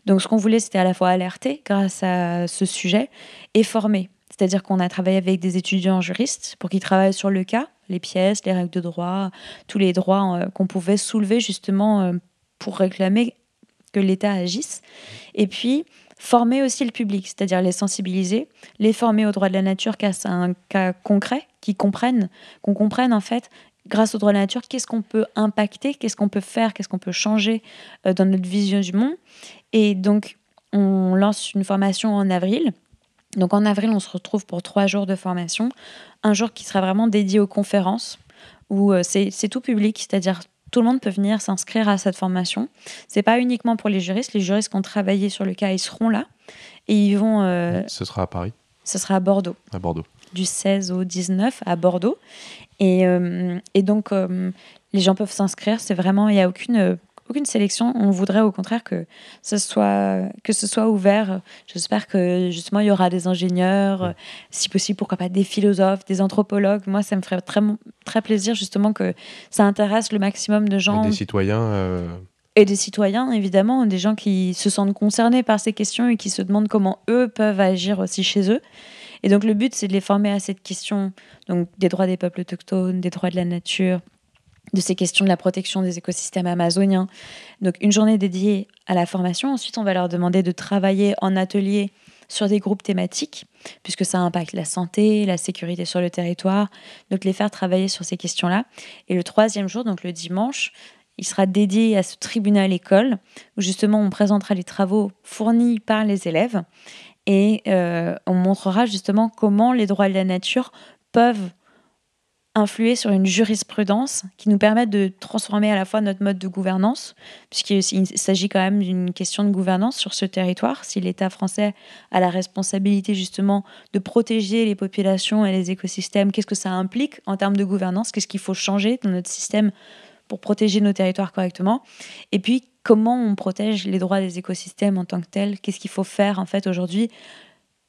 Donc ce qu'on voulait, c'était à la fois alerter grâce à ce sujet et former. C'est-à-dire qu'on a travaillé avec des étudiants juristes pour qu'ils travaillent sur le cas, les pièces, les règles de droit, tous les droits euh, qu'on pouvait soulever justement pour réclamer que l'État agisse. Et puis, former aussi le public, c'est-à-dire les sensibiliser, les former aux droits de la nature, car c'est un cas concret, qu'ils comprennent, qu'on comprenne en fait, grâce aux droits de la nature, qu'est-ce qu'on peut impacter, qu'est-ce qu'on peut faire, qu'est-ce qu'on peut changer euh, dans notre vision du monde. Et donc, on lance une formation en avril. Donc en avril, on se retrouve pour trois jours de formation. Un jour qui sera vraiment dédié aux conférences, où euh, c'est tout public, c'est-à-dire tout le monde peut venir s'inscrire à cette formation. C'est pas uniquement pour les juristes. Les juristes qui ont travaillé sur le cas, ils seront là. Et ils vont... euh, Ce sera à Paris, ce sera à Bordeaux à Bordeaux. du 16 au 19 à Bordeaux. Et, euh, et donc, euh, les gens peuvent s'inscrire. C'est vraiment, il n'y a aucune, aucune sélection. On voudrait au contraire que ce soit, que ce soit ouvert. J'espère que justement, il y aura des ingénieurs, si possible, pourquoi pas des philosophes, des anthropologues. Moi, ça me ferait très, très plaisir justement que ça intéresse le maximum de gens Et des citoyens euh, et des citoyens, évidemment, des gens qui se sentent concernés par ces questions et qui se demandent comment eux peuvent agir aussi chez eux. Et donc le but, c'est de les former à cette question donc, des droits des peuples autochtones, des droits de la nature, de ces questions de la protection des écosystèmes amazoniens. Donc une journée dédiée à la formation. Ensuite, on va leur demander de travailler en atelier sur des groupes thématiques, puisque ça impacte la santé, la sécurité sur le territoire. Donc les faire travailler sur ces questions-là. Et le troisième jour, donc le dimanche, il sera dédié à ce tribunal école, où justement on présentera les travaux fournis par les élèves et euh, on montrera justement comment les droits de la nature peuvent influer sur une jurisprudence qui nous permette de transformer à la fois notre mode de gouvernance, puisqu'il s'agit quand même d'une question de gouvernance sur ce territoire. Si l'État français a la responsabilité justement de protéger les populations et les écosystèmes, qu'est-ce que ça implique en termes de gouvernance? Qu'est-ce qu'il faut changer dans notre système pour protéger nos territoires correctement? Et puis, comment on protège les droits des écosystèmes en tant que tels? Qu'est-ce qu'il faut faire en fait aujourd'hui?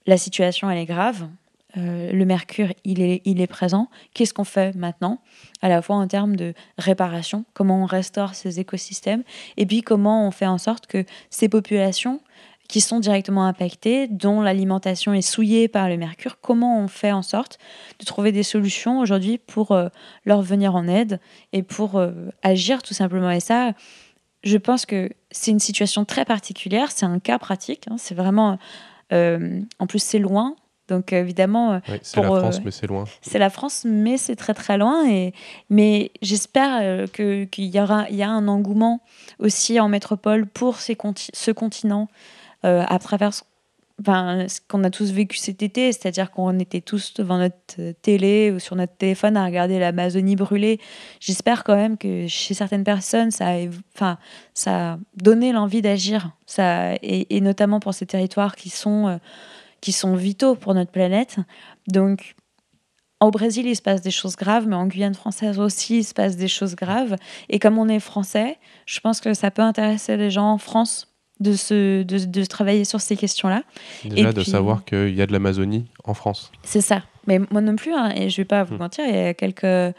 La situation, elle est grave. Euh, le mercure, il est, il est présent. Qu'est-ce qu'on fait maintenant À la fois en termes de réparation, comment on restaure ces écosystèmes, et puis comment on fait en sorte que ces populations qui sont directement impactées, dont l'alimentation est souillée par le mercure, comment on fait en sorte de trouver des solutions aujourd'hui pour euh, leur venir en aide et pour euh, agir tout simplement. Et ça, je pense que c'est une situation très particulière, c'est un cas pratique, hein, c'est vraiment... en plus, c'est loin, donc évidemment, oui, c'est la pour, France, euh, mais c'est loin. c'est la France, mais c'est très très loin. Et, mais j'espère euh, que- qu'il y aura il y a un engouement aussi en métropole pour ces conti- ce continent euh, à travers ce enfin, ce qu'on a tous vécu cet été, c'est-à-dire qu'on était tous devant notre euh, télé ou sur notre téléphone à regarder l'Amazonie brûler. J'espère quand même que chez certaines personnes, ça a, enfin, ça a donné l'envie d'agir, ça, et, notamment pour ces territoires qui sont, euh, qui sont vitaux pour notre planète. Donc, au Brésil, il se passe des choses graves, mais en Guyane française aussi, il se passe des choses graves. Et comme on est français, je pense que ça peut intéresser les gens en France de, se, de, de travailler sur ces questions-là. Déjà, de savoir qu'il y a de l'Amazonie en France. C'est ça. Mais moi non plus, hein, et je vais pas vous hmm. mentir, il y a quelques,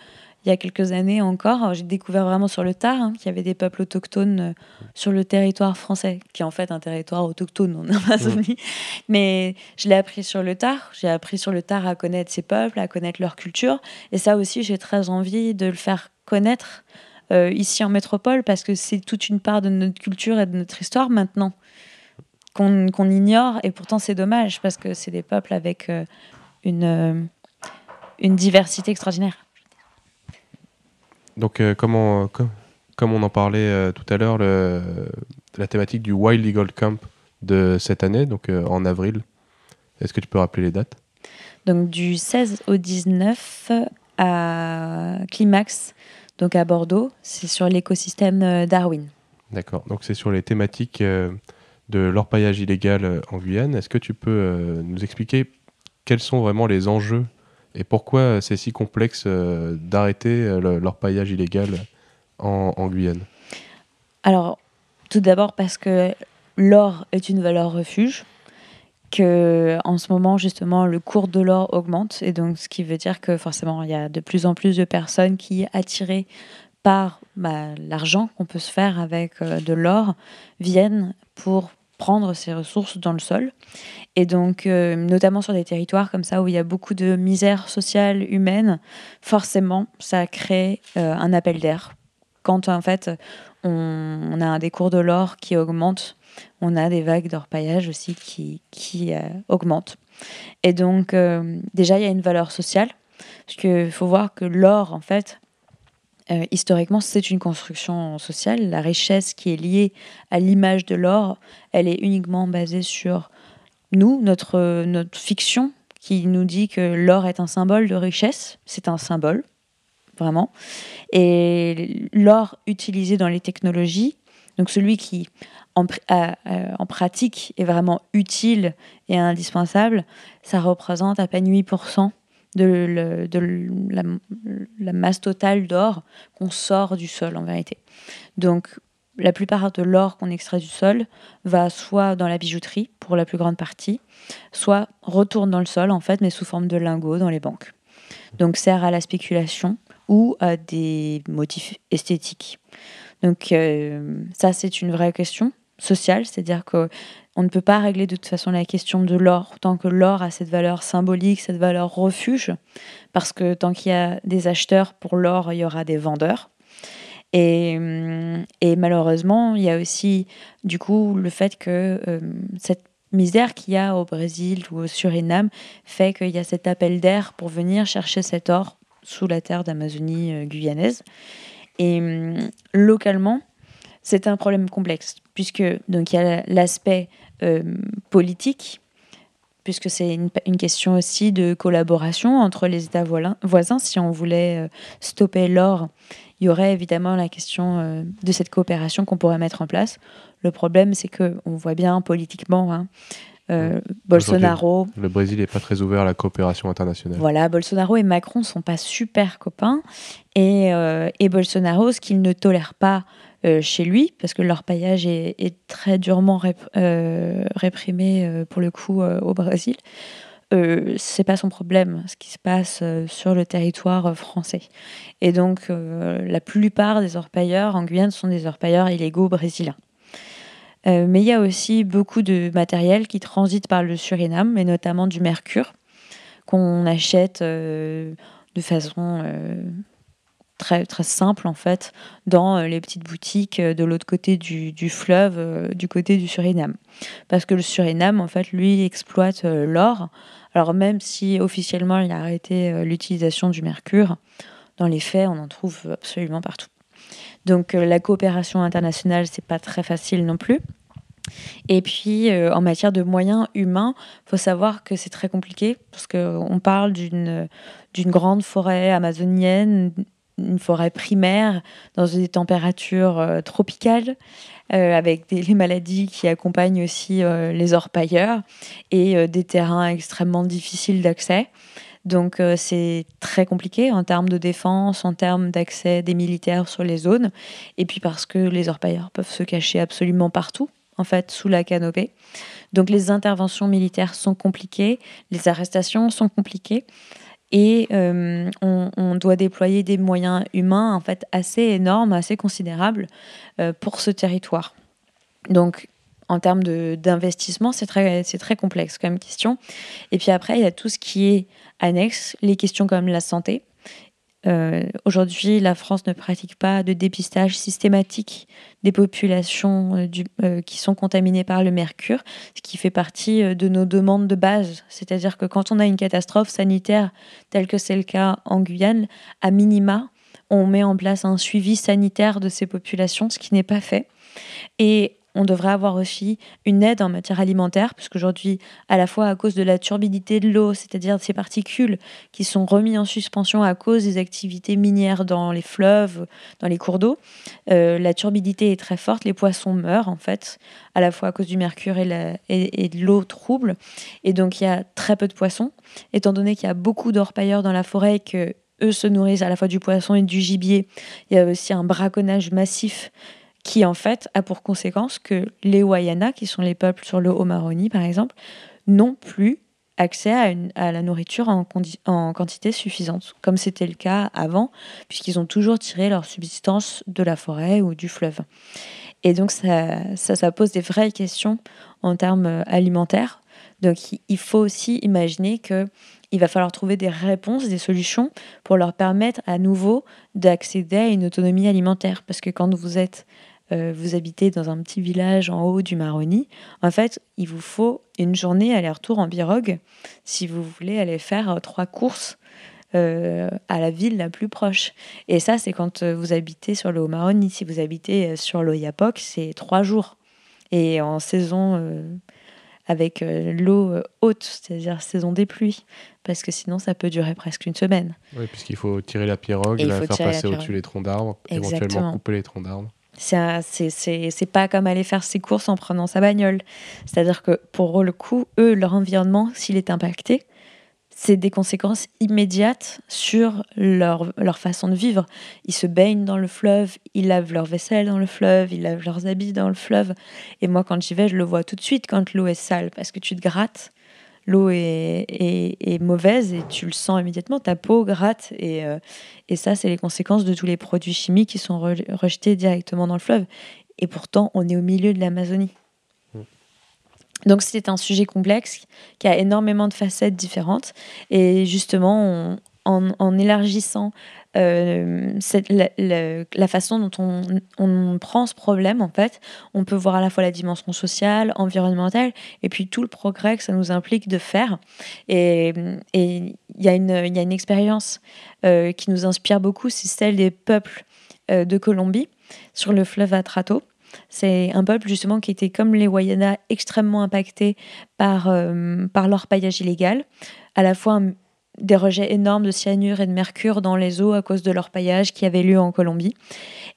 il y a quelques années encore, j'ai découvert vraiment sur le tard hein, qu'il y avait des peuples autochtones euh, sur le territoire français, qui est en fait un territoire autochtone en Amazonie. Mais je l'ai appris sur le tard. J'ai appris sur le tard à connaître ces peuples, à connaître leur culture. Et ça aussi, j'ai très envie de le faire connaître euh, ici en métropole parce que c'est toute une part de notre culture et de notre histoire maintenant qu'on ignore et pourtant c'est dommage parce que c'est des peuples avec euh, une, euh, une diversité extraordinaire. Donc comment, comme on en parlait tout à l'heure, la thématique du Wild Eagle Camp de cette année, donc en avril, est-ce que tu peux rappeler les dates? Donc du 16 au 19 à Climax donc à Bordeaux. C'est sur l'écosystème euh, Darwin. D'accord. Donc c'est sur les thématiques euh, de l'orpaillage illégal euh, en Guyane. Est-ce que tu peux nous expliquer quels sont vraiment les enjeux et pourquoi c'est si complexe d'arrêter l'orpaillage illégal en, Guyane? Alors, tout d'abord parce que l'or est une valeur refuge que en ce moment justement le cours de l'or augmente. Et donc ce qui veut dire que forcément il y a de plus en plus de personnes qui attirées par bah, l'argent qu'on peut se faire avec euh, de l'or viennent pour prendre ces ressources dans le sol et donc euh, notamment sur des territoires comme ça où il y a beaucoup de misère sociale humaine forcément ça crée euh, un appel d'air quand en fait on, a des cours de l'or qui augmentent on a des vagues d'orpaillage aussi qui, qui euh, augmentent. Et donc, déjà, il y a une valeur sociale, parce qu'il faut voir que l'or, en fait, euh, historiquement, c'est une construction sociale. La richesse qui est liée à l'image de l'or, elle est uniquement basée sur nous, notre, fiction, qui nous dit que l'or est un symbole de richesse. C'est un symbole, vraiment. Et l'or utilisé dans les technologies, donc celui qui euh, en, pratique est vraiment utile et indispensable, ça représente à peine 8% de, la, masse totale d'or qu'on sort du sol en vérité. Donc la plupart de l'or qu'on extrait du sol va soit dans la bijouterie pour la plus grande partie, soit retourne dans le sol en fait, mais sous forme de lingots dans les banques. Donc sert à la spéculation ou à des motifs esthétiques. Donc euh, ça c'est une vraie question social, c'est-à-dire que on ne peut pas régler de toute façon la question de l'or tant que l'or a cette valeur symbolique, cette valeur refuge, parce que tant qu'il y a des acheteurs pour l'or, il y aura des vendeurs. Et, et, malheureusement, il y a aussi du coup le fait que euh, cette misère qu'il y a au Brésil ou au Suriname fait qu'il y a cet appel d'air pour venir chercher cet or sous la terre d'Amazonie euh, guyanaise. Et localement, c'est un problème complexe, puisque donc il y a l'aspect euh, politique, puisque c'est une, question aussi de collaboration entre les États voisins. Si on voulait euh, stopper l'or, il y aurait évidemment la question euh, de cette coopération qu'on pourrait mettre en place. Le problème, c'est que on voit bien politiquement. Hein, Bolsonaro. Le Brésil n'est pas très ouvert à la coopération internationale. Voilà, Bolsonaro et Macron sont pas super copains. Et, et Bolsonaro, ce qu'il ne tolère pas chez lui, parce que leur paillage est, très durement euh, réprimé euh, pour le coup au Brésil. c'est pas son problème ce qui se passe sur le territoire français. Et donc, la plupart des orpailleurs en Guyane sont des orpailleurs illégaux brésiliens. mais il y a aussi beaucoup de matériel qui transite par le Suriname, et notamment du mercure, qu'on achète de façon très, très simple en fait dans euh, les petites boutiques euh, de l'autre côté du, du, fleuve, euh, du côté du Suriname. Parce que le Suriname, en fait, lui, exploite l'or. Alors même si officiellement il a arrêté l'utilisation du mercure, dans les faits, on en trouve absolument partout. Donc la coopération internationale, c'est pas très facile non plus. Et puis, en matière de moyens humains, il faut savoir que c'est très compliqué parce qu'on parle d'une grande forêt amazonienne, une forêt primaire dans des températures euh, tropicales. Euh, avec des, les maladies qui accompagnent aussi les orpailleurs et des terrains extrêmement difficiles d'accès. Donc c'est très compliqué en termes de défense, en termes d'accès des militaires sur les zones, et puis parce que les orpailleurs peuvent se cacher absolument partout en fait, sous la canopée. Donc les interventions militaires sont compliquées, les arrestations sont compliquées et euh, on, doit déployer des moyens humains en fait assez énormes, assez considérables euh, pour ce territoire. Donc en termes d'investissement, c'est très, très complexe comme question. Et puis après, il y a tout ce qui est annexe, les questions comme la santé. Euh, aujourd'hui, la France ne pratique pas de dépistage systématique des populations euh, euh, qui sont contaminées par le mercure, ce qui fait partie de nos demandes de base. C'est-à-dire que quand on a une catastrophe sanitaire telle que c'est le cas en Guyane, à minima, on met en place un suivi sanitaire de ces populations, ce qui n'est pas fait. Et on devrait avoir aussi une aide en matière alimentaire, puisqu'aujourd'hui, à la fois à cause de la turbidité de l'eau, c'est-à-dire ces particules qui sont remises en suspension à cause des activités minières dans les fleuves, dans les cours d'eau, euh, la turbidité est très forte, les poissons meurent en fait, à la fois à cause du mercure et, de l'eau trouble, et donc il y a très peu de poissons, étant donné qu'il y a beaucoup d'orpailleurs dans la forêt que eux se nourrissent à la fois du poisson et du gibier. Il y a aussi un braconnage massif qui en fait a pour conséquence que les Wayana, qui sont les peuples sur le Haut-Maroni par exemple, n'ont plus accès à, la nourriture en, quantité suffisante, comme c'était le cas avant, puisqu'ils ont toujours tiré leur subsistance de la forêt ou du fleuve. Et donc ça, ça, ça pose des vraies questions en termes alimentaires. Donc il faut aussi imaginer que il va falloir trouver des réponses, des solutions pour leur permettre à nouveau d'accéder à une autonomie alimentaire. Parce que quand vous êtes euh, vous habitez dans un petit village en haut du Maroni, en fait, il vous faut une journée aller-retour en pirogue si vous voulez aller faire euh, trois courses euh, à la ville la plus proche. Et ça, c'est quand vous habitez sur le Haut-Maroni. Si vous habitez sur l'Oyapoc, c'est trois jours. Et en saison avec l'eau haute, c'est-à-dire saison des pluies, parce que sinon ça peut durer presque une semaine. Oui, puisqu'il faut tirer la pirogue, la faire passer au-dessus les troncs d'arbres, éventuellement couper les troncs d'arbres. C'est pas comme aller faire ses courses en prenant sa bagnole. C'est-à-dire que pour le coup, eux, leur environnement, s'il est impacté, c'est des conséquences immédiates sur leur, leur, façon de vivre. Ils se baignent dans le fleuve, ils lavent leur vaisselle dans le fleuve, ils lavent leurs habits dans le fleuve. Et moi, quand j'y vais, je le vois tout de suite quand l'eau est sale, parce que tu te grattes l'eau est, mauvaise et tu le sens immédiatement, ta peau gratte. Et, euh, et ça, c'est les conséquences de tous les produits chimiques qui sont rejetés directement dans le fleuve. Et pourtant, on est au milieu de l'Amazonie. Mm. Donc c'est un sujet complexe qui a énormément de facettes différentes. Et justement, en, élargissant euh, la, façon dont on, prend ce problème, en fait, on peut voir à la fois la dimension sociale, environnementale, et puis tout le progrès que ça nous implique de faire. Et il y, a une expérience euh, qui nous inspire beaucoup, c'est celle des peuples euh, de Colombie sur le fleuve Atrato. C'est un peuple justement qui était comme les Wayana extrêmement impacté par, par leur paillage illégal, à la fois des rejets énormes de cyanure et de mercure dans les eaux à cause de leur paillage qui avait lieu en Colombie.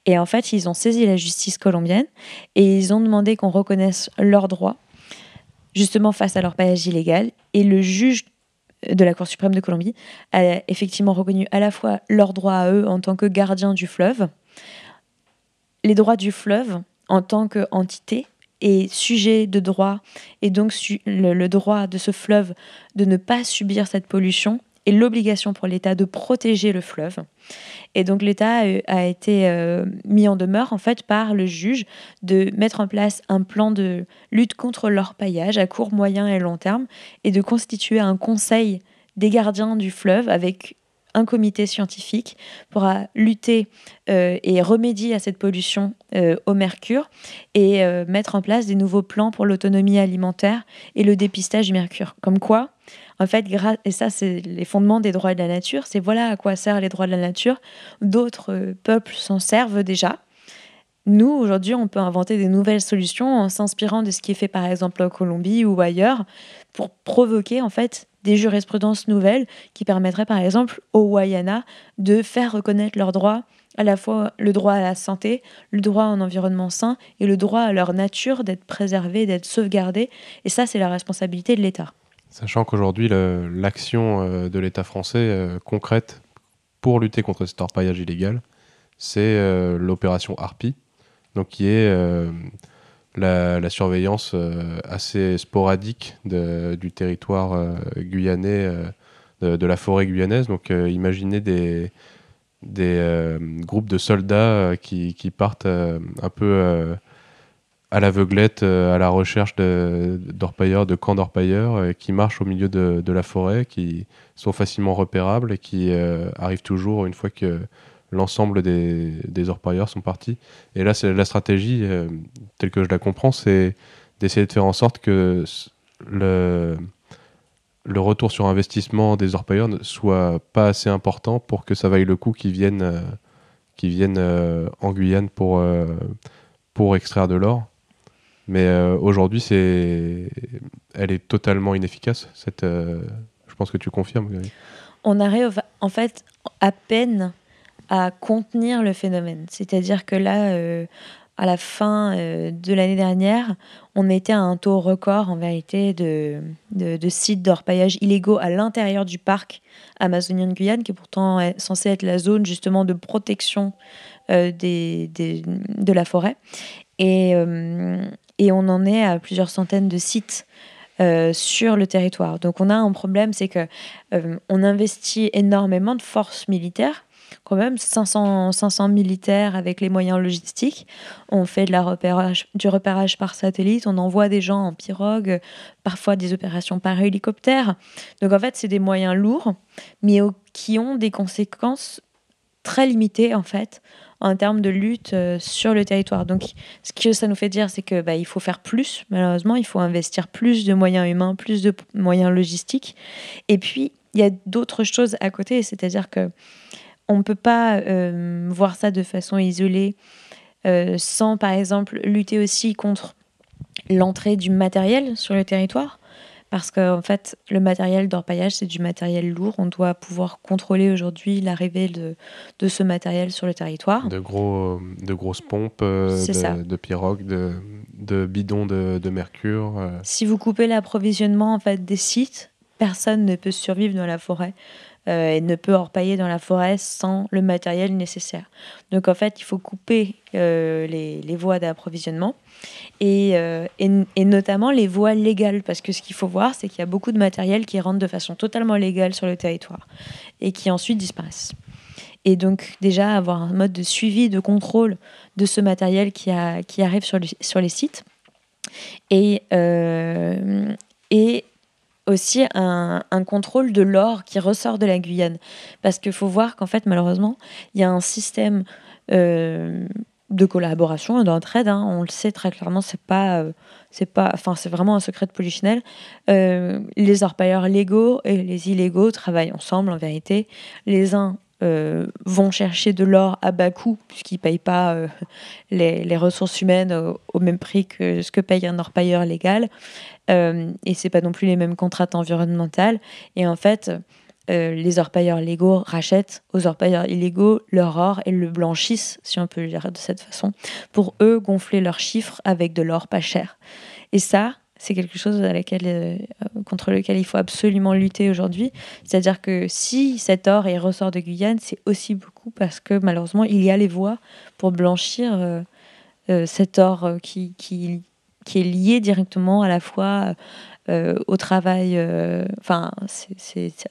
Et en fait, ils ont saisi la justice colombienne et ils ont demandé qu'on reconnaisse leurs droits, justement face à leur paillage illégal. Et le juge de la Cour suprême de Colombie a effectivement reconnu à la fois leurs droits à eux en tant que gardiens du fleuve, les droits du fleuve en tant qu'entité et sujet de droit, et donc le droit de ce fleuve de ne pas subir cette pollution l'obligation pour l'État de protéger le fleuve. Et donc l'État a été euh, mis en demeure en fait par le juge de mettre en place un plan de lutte contre l'orpaillage à court, moyen et long terme et de constituer un conseil des gardiens du fleuve avec un comité scientifique lutter euh, et remédier à cette pollution euh, au mercure et mettre en place des nouveaux plans pour l'autonomie alimentaire et le dépistage du mercure. Comme quoi, en fait, et ça, c'est les fondements des droits de la nature, c'est voilà à quoi servent les droits de la nature. D'autres euh, peuples s'en servent déjà. nous, aujourd'hui, on peut inventer des nouvelles solutions en s'inspirant de ce qui est fait par exemple en Colombie ou ailleurs pour provoquer en fait des jurisprudences nouvelles qui permettraient par exemple aux Wayana de faire reconnaître leurs droits, à la fois le droit à la santé, le droit à un environnement sain et le droit à leur nature d'être préservés, d'être sauvegardés. Et ça, c'est la responsabilité de l'État. Sachant qu'aujourd'hui, l'action euh, de l'État français euh, concrète pour lutter contre cet orpaillage illégal, c'est euh, l'opération Harpy, donc qui est la, surveillance assez sporadique du territoire guyanais, de, la forêt guyanaise. Donc imaginez des, des groupes de soldats qui, qui, partent un peu à l'aveuglette, euh, à la recherche d'orpailleurs, de, camps d'orpailleurs, euh, qui marchent au milieu de, la forêt, qui sont facilement repérables et qui euh, arrivent toujours une fois que l'ensemble des, des, orpailleurs sont partis. Et là, la stratégie, telle que je la comprends, c'est d'essayer de faire en sorte que le, le retour sur investissement des orpailleurs ne soit pas assez important pour que ça vaille le coup qu'ils viennent, viennent en Guyane pour, pour extraire de l'or. Mais euh, aujourd'hui, c'est, elle est totalement inefficace. Euh, je pense que tu confirmes. On arrive en fait à peine à contenir le phénomène. C'est-à-dire que là, euh, à la fin de l'année dernière, on était à un taux record en vérité de, sites d'orpaillage illégaux à l'intérieur du parc amazonien de Guyane, qui est pourtant censé être la zone justement de protection de la forêt. Et, et on en est à plusieurs centaines de sites euh, sur le territoire. Donc on a un problème, c'est que euh, on investit énormément de forces militaires, quand même 500, 500 militaires avec les moyens logistiques. On fait du repérage par satellite, on envoie des gens en pirogue, parfois des opérations par hélicoptère. Donc en fait, c'est des moyens lourds, mais qui ont des conséquences très limitées en fait en termes de lutte euh, sur le territoire. Donc, ce que ça nous fait dire, c'est que bah, il faut faire plus. Malheureusement, il faut investir plus de moyens humains, plus de moyens logistiques. Et puis, il y a d'autres choses à côté, c'est-à-dire que on ne peut pas euh, voir ça de façon isolée, euh, sans, par exemple, lutter aussi contre l'entrée du matériel sur le territoire parce qu'en en fait, le matériel d'orpaillage, c'est du matériel lourd. On doit pouvoir contrôler aujourd'hui l'arrivée de, de, ce matériel sur le territoire. De, gros, de grosses pompes, euh, de, de, pirogues, de, de bidons de, mercure. Euh. Si vous coupez l'approvisionnement en fait, des sites, personne ne peut survivre dans la forêt. Euh, et ne peut orpailler dans la forêt sans le matériel nécessaire. Donc en fait, il faut couper les, les voies d'approvisionnement euh, et, et, notamment les voies légales, parce que ce qu'il faut voir, c'est qu'il y a beaucoup de matériel qui rentre de façon totalement légale sur le territoire et qui ensuite disparaissent. Et donc déjà avoir un mode de suivi, de contrôle de ce matériel qui, a, qui arrive sur, sur les sites. Et, euh, et aussi un, un, contrôle de l'or qui ressort de la Guyane. Parce qu'il faut voir qu'en fait, malheureusement, il y a un système euh, de collaboration et d'entraide. Hein. On le sait très clairement, c'est pas, euh, c'est pas, enfin c'est vraiment un secret de polichinelle. Euh, les orpailleurs légaux et les illégaux travaillent ensemble en vérité. Les uns euh, vont chercher de l'or à bas coût puisqu'ils ne payent pas les, ressources humaines au, même prix que ce que paye un orpailleur légal. et c'est pas non plus les mêmes contrats environnementales. Et en fait, euh, les orpailleurs légaux rachètent aux orpailleurs illégaux leur or et le blanchissent, si on peut le dire de cette façon, pour eux gonfler leurs chiffres avec de l'or pas cher. Et ça, c'est quelque chose euh, contre lequel il faut absolument lutter aujourd'hui. C'est-à-dire que si cet or est ressort de Guyane, c'est aussi beaucoup parce que malheureusement, il y a les voies pour blanchir euh, cet or qui, qui, est lié directement à la fois euh, au travail, euh, enfin,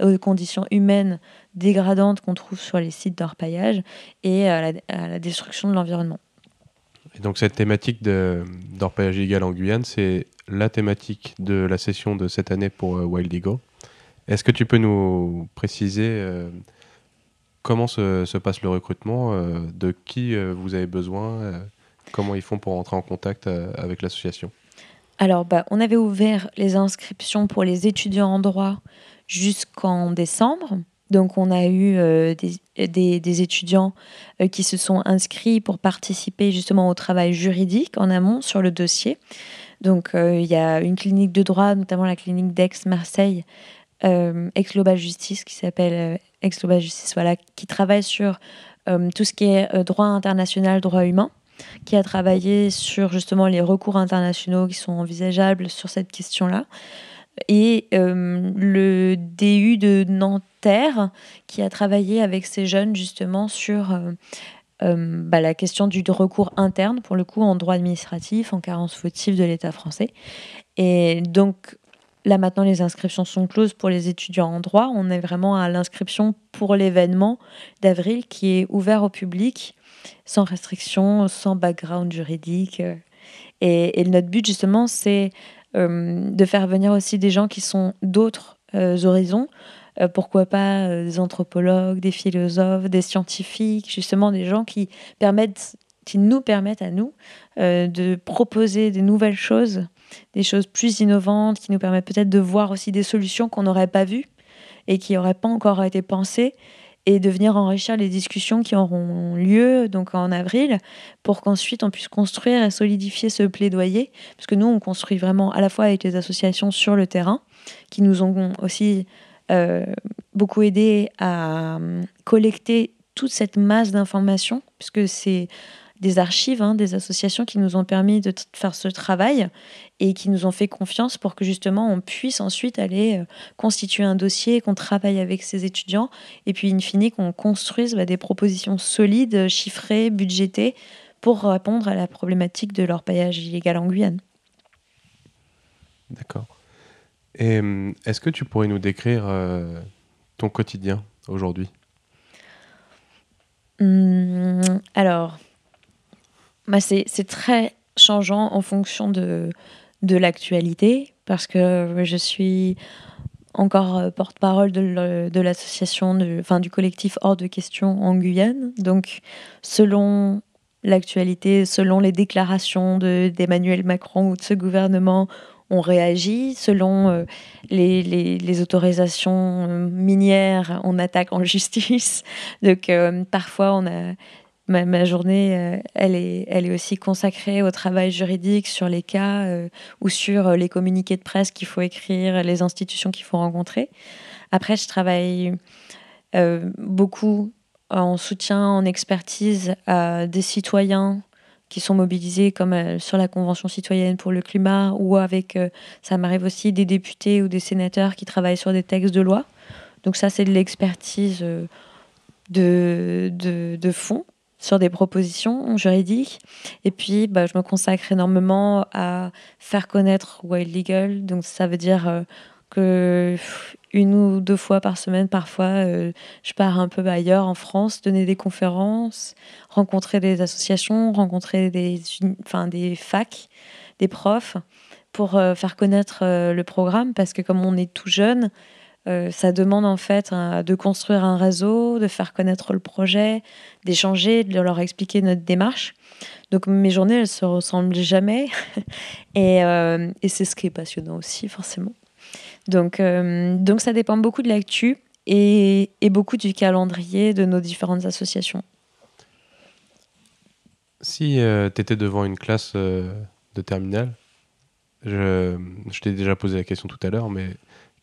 aux conditions humaines dégradantes qu'on trouve sur les sites d'orpaillage et à la, destruction de l'environnement. Donc cette thématique d'orpaillage illégal en Guyane, c'est la thématique de la session de cette année pour euh, Wild Eagle. Est-ce que tu peux nous préciser comment se, passe le recrutement, de qui vous avez besoin, comment ils font pour entrer en contact avec l'association? Alors, bah, on avait ouvert les inscriptions pour les étudiants en droit jusqu'en décembre. Donc on a eu des, des, étudiants qui se sont inscrits pour participer justement au travail juridique en amont sur le dossier. Donc il y a une clinique de droit, notamment la clinique d'Aix-Marseille, Ex-Global Justice, qui s'appelle Ex-Global Justice, voilà, qui travaille sur tout ce qui est droit international, droit humain qui a travaillé sur justement les recours internationaux qui sont envisageables sur cette question-là. Et euh, le DU de Nanterre, qui a travaillé avec ces jeunes justement sur euh, euh, bah, la question du recours interne, pour le coup, en droit administratif, en carence fautive de l'État français. Et donc, là maintenant, les inscriptions sont closes pour les étudiants en droit. On est vraiment à l'inscription pour l'événement d'avril qui est ouvert au public sans restriction, sans background juridique. Et, notre but, justement, c'est euh, de faire venir aussi des gens qui sont d'autres euh, horizons. Euh, pourquoi pas des anthropologues, des philosophes, des scientifiques, justement des gens qui permettent, qui nous permettent à nous de proposer des nouvelles choses, des choses plus innovantes, qui nous permettent peut-être de voir aussi des solutions qu'on n'aurait pas vues et qui n'auraient pas encore été pensées et de venir enrichir les discussions qui auront lieu donc en avril pour qu'ensuite on puisse construire et solidifier ce plaidoyer. Parce que nous on construit vraiment à la fois avec les associations sur le terrain qui nous ont aussi euh, beaucoup aidé à euh, collecter toute cette masse d'informations puisque c'est des archives, hein, des associations qui nous ont permis de faire ce travail et qui nous ont fait confiance pour que justement on puisse ensuite aller euh, constituer un dossier, qu'on travaille avec ces étudiants et puis in fine qu'on construise bah, des propositions solides, chiffrées, budgétées pour répondre à la problématique de leur paillage illégal en Guyane. D'accord. Est-ce que tu pourrais nous décrire euh, ton quotidien aujourd'hui? Hum, Alors, bah c'est très changeant en fonction de, de l'actualité, parce que je suis encore euh, porte-parole de l'association, enfin du collectif Hors de question en Guyane. Donc, selon l'actualité, selon les déclarations d'Emmanuel Macron ou de ce gouvernement, on réagit. Selon euh, les, autorisations minières, on attaque en justice. Donc, euh, parfois, on a ma, journée, euh, elle, est, elle est aussi consacrée au travail juridique sur les cas ou sur les communiqués de presse qu'il faut écrire, les institutions qu'il faut rencontrer. Après, je travaille beaucoup en soutien, en expertise à des citoyens qui sont mobilisés comme sur la Convention citoyenne pour le climat ou avec, ça m'arrive aussi, des députés ou des sénateurs qui travaillent sur des textes de loi. Donc ça, c'est de l'expertise de, de, de, fond sur des propositions juridiques. Et puis, bah, je me consacre énormément à faire connaître Wild Legal. Donc, ça veut dire euh, que une ou deux fois par semaine, parfois, euh, je pars un peu ailleurs en France, donner des conférences, rencontrer des associations, rencontrer des, enfin, des facs, des profs, pour euh, faire connaître le programme. Parce que comme on est tout jeune, euh, ça demande en fait de construire un réseau, de faire connaître le projet, d'échanger, de leur expliquer notre démarche. Donc mes journées, elles se ressemblent jamais. Euh, et, c'est ce qui est passionnant aussi, forcément. Donc, euh, donc ça dépend beaucoup de l'actu et, beaucoup du calendrier de nos différentes associations. Si tu étais devant une classe de terminale, je, je t'ai déjà posé la question tout à l'heure, mais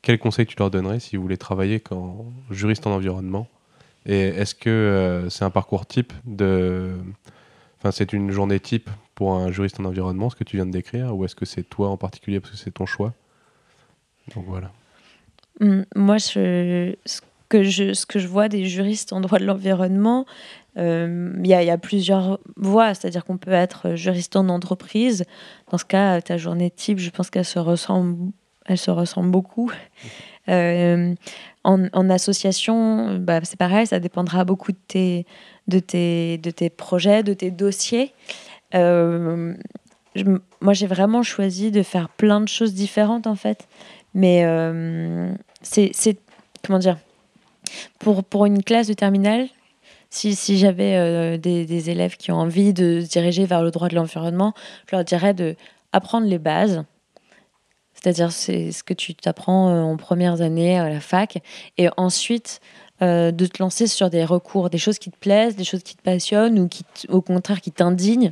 quel conseil tu leur donnerais si vous voulez travailler comme juriste en environnement? Et est-ce que euh, c'est un parcours type de. Enfin, c'est une journée type pour un juriste en environnement, ce que tu viens de décrire, ou est-ce que c'est toi en particulier parce que c'est ton choix? Donc voilà. Hum, moi, ce, que je, ce que je vois des juristes en droit de l'environnement, euh, il y, y, a plusieurs voies, c'est-à-dire qu'on peut être juriste en entreprise. Dans ce cas, ta journée type, je pense qu'elle se ressemble elles se ressemblent beaucoup. Euh, en, association, bah, c'est pareil, ça dépendra beaucoup de tes, de tes, de tes projets, de tes dossiers. Euh, moi, j'ai vraiment choisi de faire plein de choses différentes, en fait. Mais euh, c'est, comment dire, pour, pour une classe de terminale, si, si j'avais des, des, élèves qui ont envie de se diriger vers le droit de l'environnement, je leur dirais de apprendre les bases, c'est-à-dire, c'est ce que tu t'apprends euh, en premières années à la fac. Et ensuite, euh, de te lancer sur des recours, des choses qui te plaisent, des choses qui te passionnent ou qui, au contraire, qui t'indignent.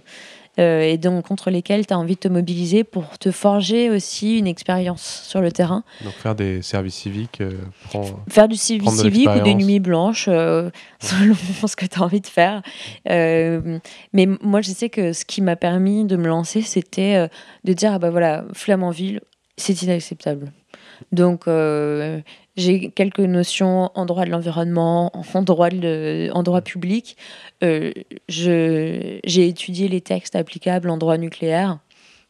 Euh, et donc contre lesquels tu as envie de te mobiliser pour te forger aussi une expérience sur le terrain. Donc faire des services civiques, euh, faire du service civique ou des nuits blanches, euh, selon ce que tu as envie de faire. mais moi, je sais que ce qui m'a permis de me lancer, c'était de dire, ah bah voilà, Flamanville, c'est inacceptable. Donc, j'ai quelques notions en droit de l'environnement, en droit, public. Euh, j'ai étudié les textes applicables en droit nucléaire.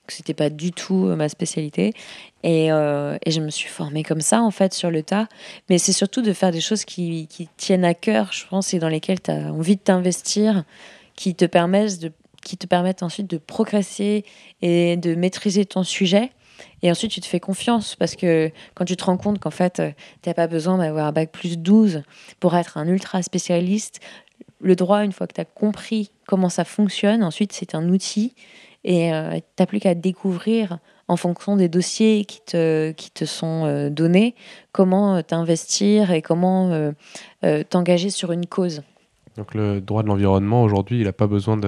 Ce n'était pas du tout euh, ma spécialité. Et, euh, et, je me suis formée comme ça, en fait, sur le tas. Mais c'est surtout de faire des choses qui, tiennent à cœur, je pense, et dans lesquelles tu as envie de t'investir, qui te permettent ensuite de progresser et de maîtriser ton sujet. Et ensuite, tu te fais confiance parce que quand tu te rends compte qu'en fait, euh, tu n'as pas besoin d'avoir un bac plus 12 pour être un ultra spécialiste, le droit, une fois que tu as compris comment ça fonctionne, ensuite, c'est un outil et euh, tu n'as plus qu'à découvrir en fonction des dossiers qui te, qui te sont euh, donnés, comment t'investir et comment t'engager sur une cause. Donc le droit de l'environnement, aujourd'hui, il n'a pas besoin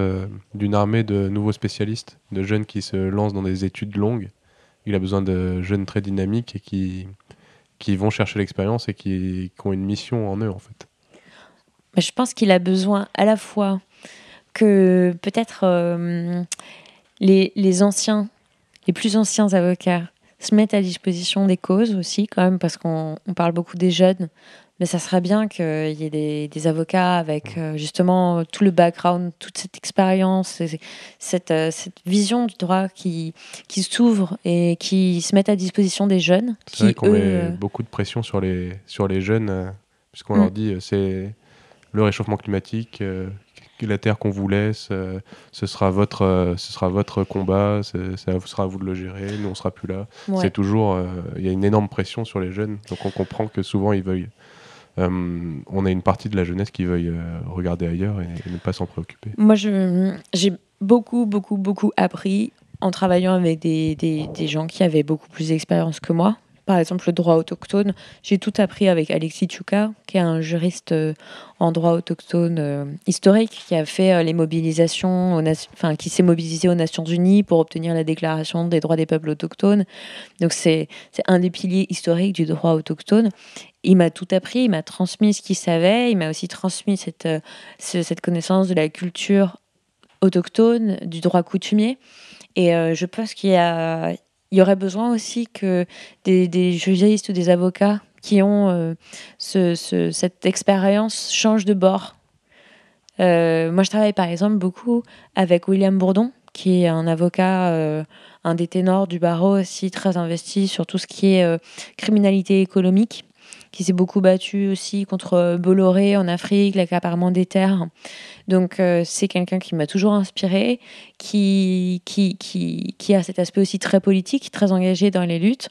d'une armée de nouveaux spécialistes, de jeunes qui se lancent dans des études longues il a besoin de jeunes très dynamiques et qui, vont chercher l'expérience et qui, ont une mission en eux, en fait. Je pense qu'il a besoin à la fois que peut-être euh, les, les anciens, les plus anciens avocats se mettent à disposition des causes aussi, quand même, parce qu'on parle beaucoup des jeunes, mais ça serait bien qu'il y ait des, avocats avec euh, justement tout le background, toute cette expérience, cette, euh, cette, vision du droit qui, qui s'ouvre et qui se mettent à disposition des jeunes. C'est vrai qu'on met euh, beaucoup de pression sur les, sur les jeunes, puisqu'on leur mm. dit c'est le réchauffement climatique, la terre qu'on vous laisse, ce, sera votre, ce sera votre combat, ça sera à vous de le gérer, nous on sera plus là. C'est toujours, il y a une énorme pression sur les jeunes, donc on comprend que souvent ils veulent on a une partie de la jeunesse qui veuille euh, regarder ailleurs et, ne pas s'en préoccuper. Moi, j'ai beaucoup, beaucoup, beaucoup appris en travaillant avec des, des gens qui avaient beaucoup plus d'expérience que moi par exemple le droit autochtone. J'ai tout appris avec Alexis Tchouka, qui est un juriste euh, en droit autochtone euh, historique, qui a fait euh, les mobilisations, enfin qui s'est mobilisé aux Nations Unies pour obtenir la déclaration des droits des peuples autochtones. Donc c'est un des piliers historiques du droit autochtone. Il m'a tout appris, il m'a transmis ce qu'il savait, il m'a aussi transmis cette, cette connaissance de la culture autochtone, du droit coutumier. Et je pense qu'il y a, il y aurait besoin aussi que des, juristes ou des avocats qui ont euh, cette expérience changent de bord. Euh, moi, je travaille par exemple beaucoup avec William Bourdon, qui est un avocat, euh, un des ténors du barreau aussi très investi sur tout ce qui est criminalité économique qui s'est beaucoup battu aussi contre euh, Bolloré en Afrique, l'accaparement des terres. Donc euh, c'est quelqu'un qui m'a toujours inspiré, qui, qui, qui, qui, a cet aspect aussi très politique, très engagé dans les luttes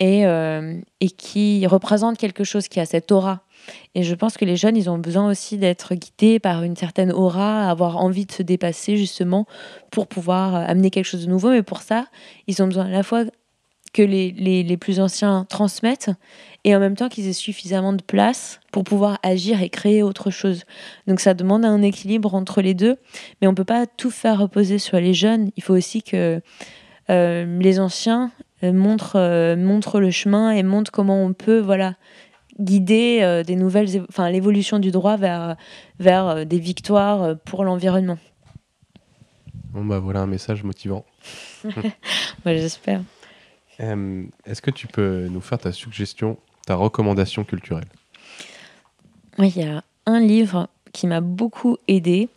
et, euh, et qui représente quelque chose qui a cette aura. Et je pense que les jeunes, ils ont besoin aussi d'être guidés par une certaine aura, avoir envie de se dépasser justement pour pouvoir amener quelque chose de nouveau. Mais pour ça, ils ont besoin à la fois que les, les, les plus anciens transmettent et en même temps qu'ils aient suffisamment de place pour pouvoir agir et créer autre chose. Donc ça demande un équilibre entre les deux, mais on ne peut pas tout faire reposer sur les jeunes. Il faut aussi que euh, les anciens euh, montrent, euh, montrent le chemin et montrent comment on peut voilà, guider des nouvelles, enfin l'évolution du droit vers, vers des victoires pour l'environnement. Bon bah voilà un message motivant. Moi j'espère. Est-ce que tu peux nous faire ta suggestion ta recommandation culturelle Oui, il y a un livre qui m'a beaucoup aidé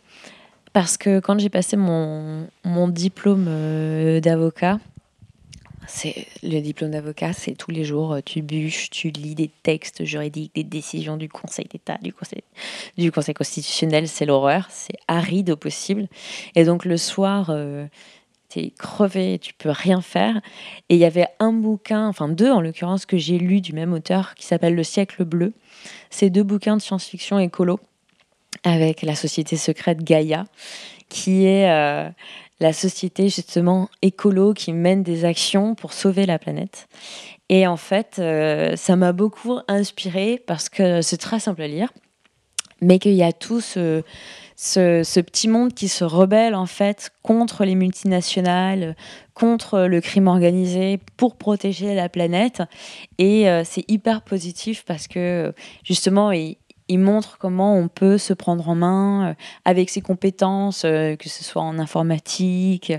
parce que quand j'ai passé mon, mon diplôme euh, d'avocat, c'est le diplôme d'avocat, c'est tous les jours, euh, tu bûches, tu lis des textes juridiques, des décisions du Conseil d'État, du Conseil, du conseil constitutionnel, c'est l'horreur, c'est aride au possible. Et donc le soir, euh, t'es crevé, tu peux rien faire. Et il y avait un bouquin, enfin deux en l'occurrence, que j'ai lu du même auteur qui s'appelle Le siècle bleu. C'est deux bouquins de science-fiction écolo avec la société secrète Gaïa, qui est euh, la société justement écolo qui mène des actions pour sauver la planète. Et en fait, ça m'a beaucoup inspiré parce que c'est très simple à lire, mais qu'il y a tout ce ce, petit monde qui se rebelle en fait contre les multinationales, contre le crime organisé pour protéger la planète. Et euh, c'est hyper positif parce que justement, il, montre comment on peut se prendre en main euh, avec ses compétences, euh, que ce soit en informatique,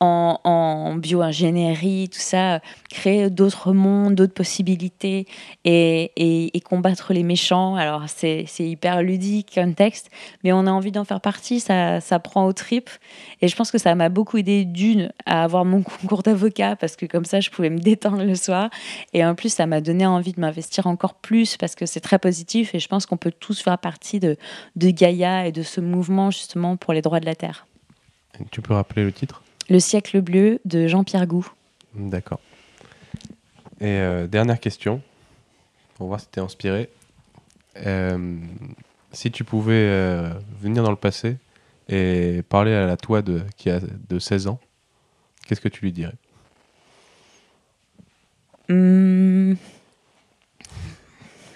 en, en bio-ingénierie, tout ça, créer d'autres mondes, d'autres possibilités et, et, combattre les méchants. Alors, c'est hyper ludique comme texte, mais on a envie d'en faire partie, ça, ça prend au trip. Et je pense que ça m'a beaucoup aidé d'une à avoir mon concours d'avocat parce que comme ça, je pouvais me détendre le soir. Et en plus, ça m'a donné envie de m'investir encore plus parce que c'est très positif et je pense qu'on peut tous faire partie de, de Gaïa et de ce mouvement justement pour les droits de la Terre. Tu peux rappeler le titre? Le siècle bleu de Jean-Pierre Gou. D'accord. Et euh, dernière question, pour voir si tu es inspiré. Euh, si tu pouvais euh, venir dans le passé et parler à la toi de, qui a de 16 ans, qu'est-ce que tu lui dirais? Hmm.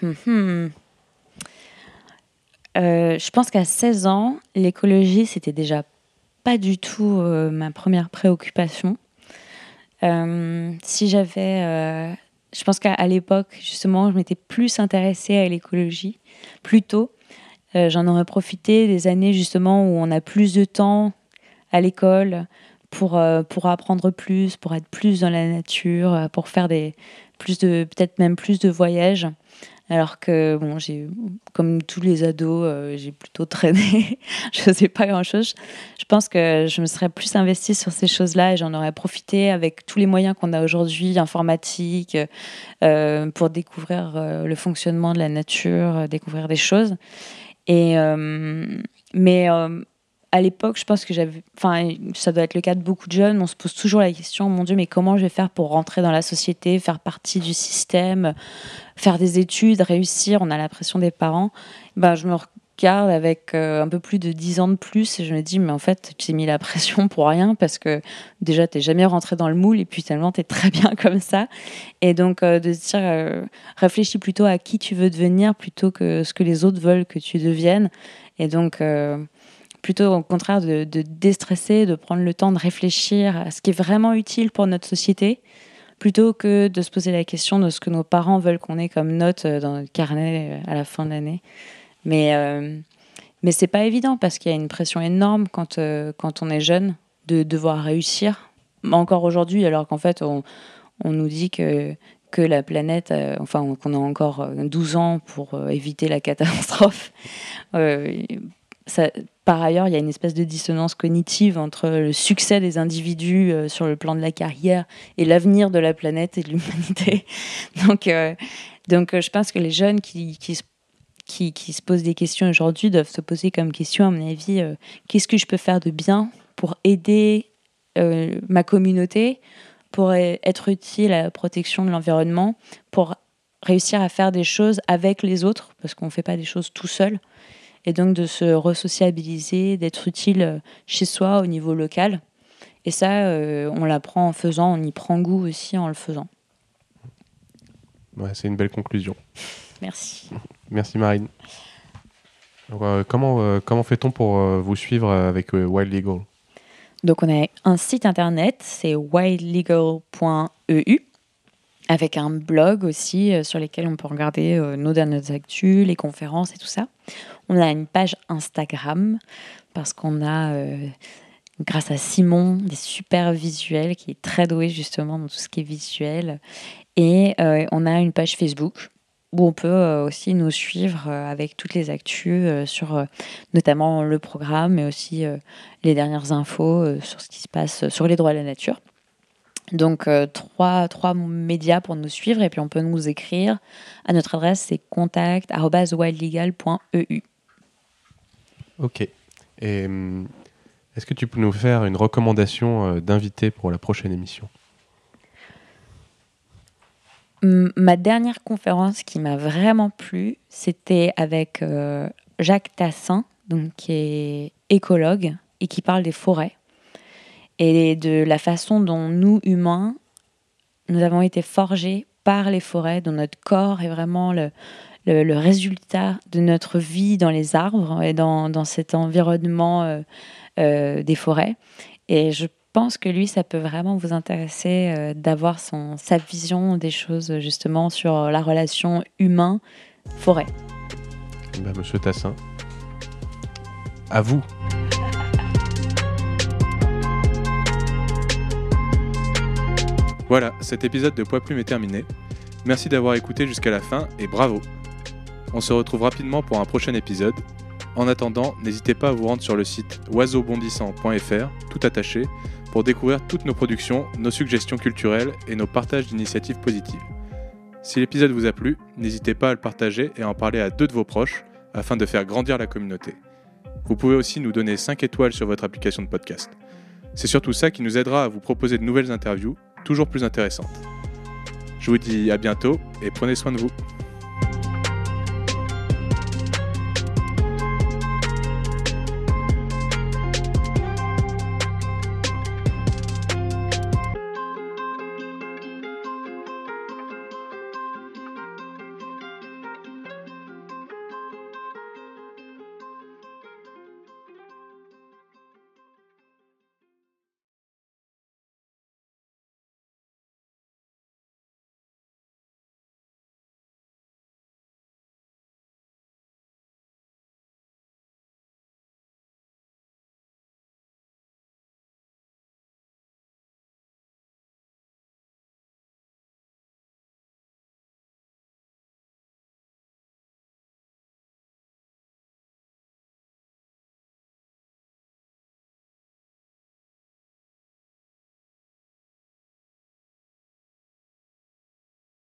Hmm, hmm. je pense qu'à 16 ans, l'écologie, c'était déjà pas du tout euh, ma première préoccupation. Euh, si j'avais. Euh, je pense qu'à l'époque, justement, je m'étais plus intéressée à l'écologie, plus tôt. J'en aurais profité des années, justement, où on a plus de temps à l'école pour, pour apprendre plus, pour être plus dans la nature, pour faire des, plus de, peut-être même plus de voyages. Alors que, bon, j'ai, comme tous les ados, euh, j'ai plutôt traîné. je ne sais pas grand-chose. Je pense que je me serais plus investie sur ces choses-là et j'en aurais profité avec tous les moyens qu'on a aujourd'hui, informatique, euh, pour découvrir euh, le fonctionnement de la nature, découvrir des choses. Et, mais à l'époque, je pense que j'avais, enfin, ça doit être le cas de beaucoup de jeunes, on se pose toujours la question, mon Dieu, mais comment je vais faire pour rentrer dans la société, faire partie du système, faire des études, réussir On a la pression des parents. Ben, je me regarde avec euh, un peu plus de 10 ans de plus et je me dis, mais en fait, tu t'es mis la pression pour rien parce que déjà, tu n'es jamais rentré dans le moule et puis tellement, tu es très bien comme ça. Et donc, euh, de se dire, euh, réfléchis plutôt à qui tu veux devenir plutôt que ce que les autres veulent que tu deviennes. Et donc, plutôt au contraire de, déstresser, de prendre le temps de réfléchir à ce qui est vraiment utile pour notre société, plutôt que de se poser la question de ce que nos parents veulent qu'on ait comme note euh, dans notre carnet euh, à la fin de l'année. Mais, euh, mais c'est pas évident parce qu'il y a une pression énorme quand, quand on est jeune de devoir réussir. Encore aujourd'hui, alors qu'en fait, on, on, nous dit que, que la planète, enfin, qu'on a encore 12 ans pour éviter la catastrophe par ailleurs, il y a une espèce de dissonance cognitive entre le succès des individus euh, sur le plan de la carrière et l'avenir de la planète et de l'humanité. donc, euh, donc euh, je pense que les jeunes qui, qui, qui, se posent des questions aujourd'hui doivent se poser comme question, à mon avis, qu'est-ce que je peux faire de bien pour aider ma communauté, pour être utile à la protection de l'environnement, pour réussir à faire des choses avec les autres, parce qu'on ne fait pas des choses tout seul et donc de se resociabiliser, d'être utile euh, chez soi au niveau local. Et ça, euh, on l'apprend en faisant, on y prend goût aussi en le faisant. Ouais, c'est une belle conclusion. Merci. Merci Marine. Euh, comment comment fait-on pour vous suivre avec Wild Legal? Donc on a un site internet, c'est wildlegal.eu avec un blog aussi sur lequel on peut regarder nos dernières actus, les conférences et tout ça. On a une page Instagram parce qu'on a, euh, grâce à Simon, des super visuels qui est très doué justement dans tout ce qui est visuel. Et euh, on a une page Facebook où on peut euh, aussi nous suivre avec toutes les actus sur notamment le programme, mais aussi les dernières infos sur ce qui se passe sur les droits de la nature. Donc trois, trois médias pour nous suivre et puis on peut nous écrire à notre adresse c'est contact@wildlegal.eu. Ok. Hum, est-ce que tu peux nous faire une recommandation euh, d'invité pour la prochaine émission? Ma dernière conférence qui m'a vraiment plu, c'était avec euh, Jacques Tassin, donc, qui est écologue et qui parle des forêts et de la façon dont nous, humains, nous avons été forgés par les forêts, dont notre corps est vraiment le, le, résultat de notre vie dans les arbres et dans, dans cet environnement euh, euh, des forêts. Et je pense que lui, ça peut vraiment vous intéresser euh, d'avoir son, sa vision des choses justement sur la relation humain-forêt. Ben, Monsieur Tassin, à vous. Voilà, cet épisode de Poids Plume est terminé. Merci d'avoir écouté jusqu'à la fin et bravo On se retrouve rapidement pour un prochain épisode. En attendant, n'hésitez pas à vous rendre sur le site oiseaubondissant.fr, tout attaché, pour découvrir toutes nos productions, nos suggestions culturelles et nos partages d'initiatives positives. Si l'épisode vous a plu, n'hésitez pas à le partager et à en parler à deux de vos proches afin de faire grandir la communauté. Vous pouvez aussi nous donner 5 étoiles sur votre application de podcast. C'est surtout ça qui nous aidera à vous proposer de nouvelles interviews toujours plus intéressantes. Je vous dis à bientôt et prenez soin de vous.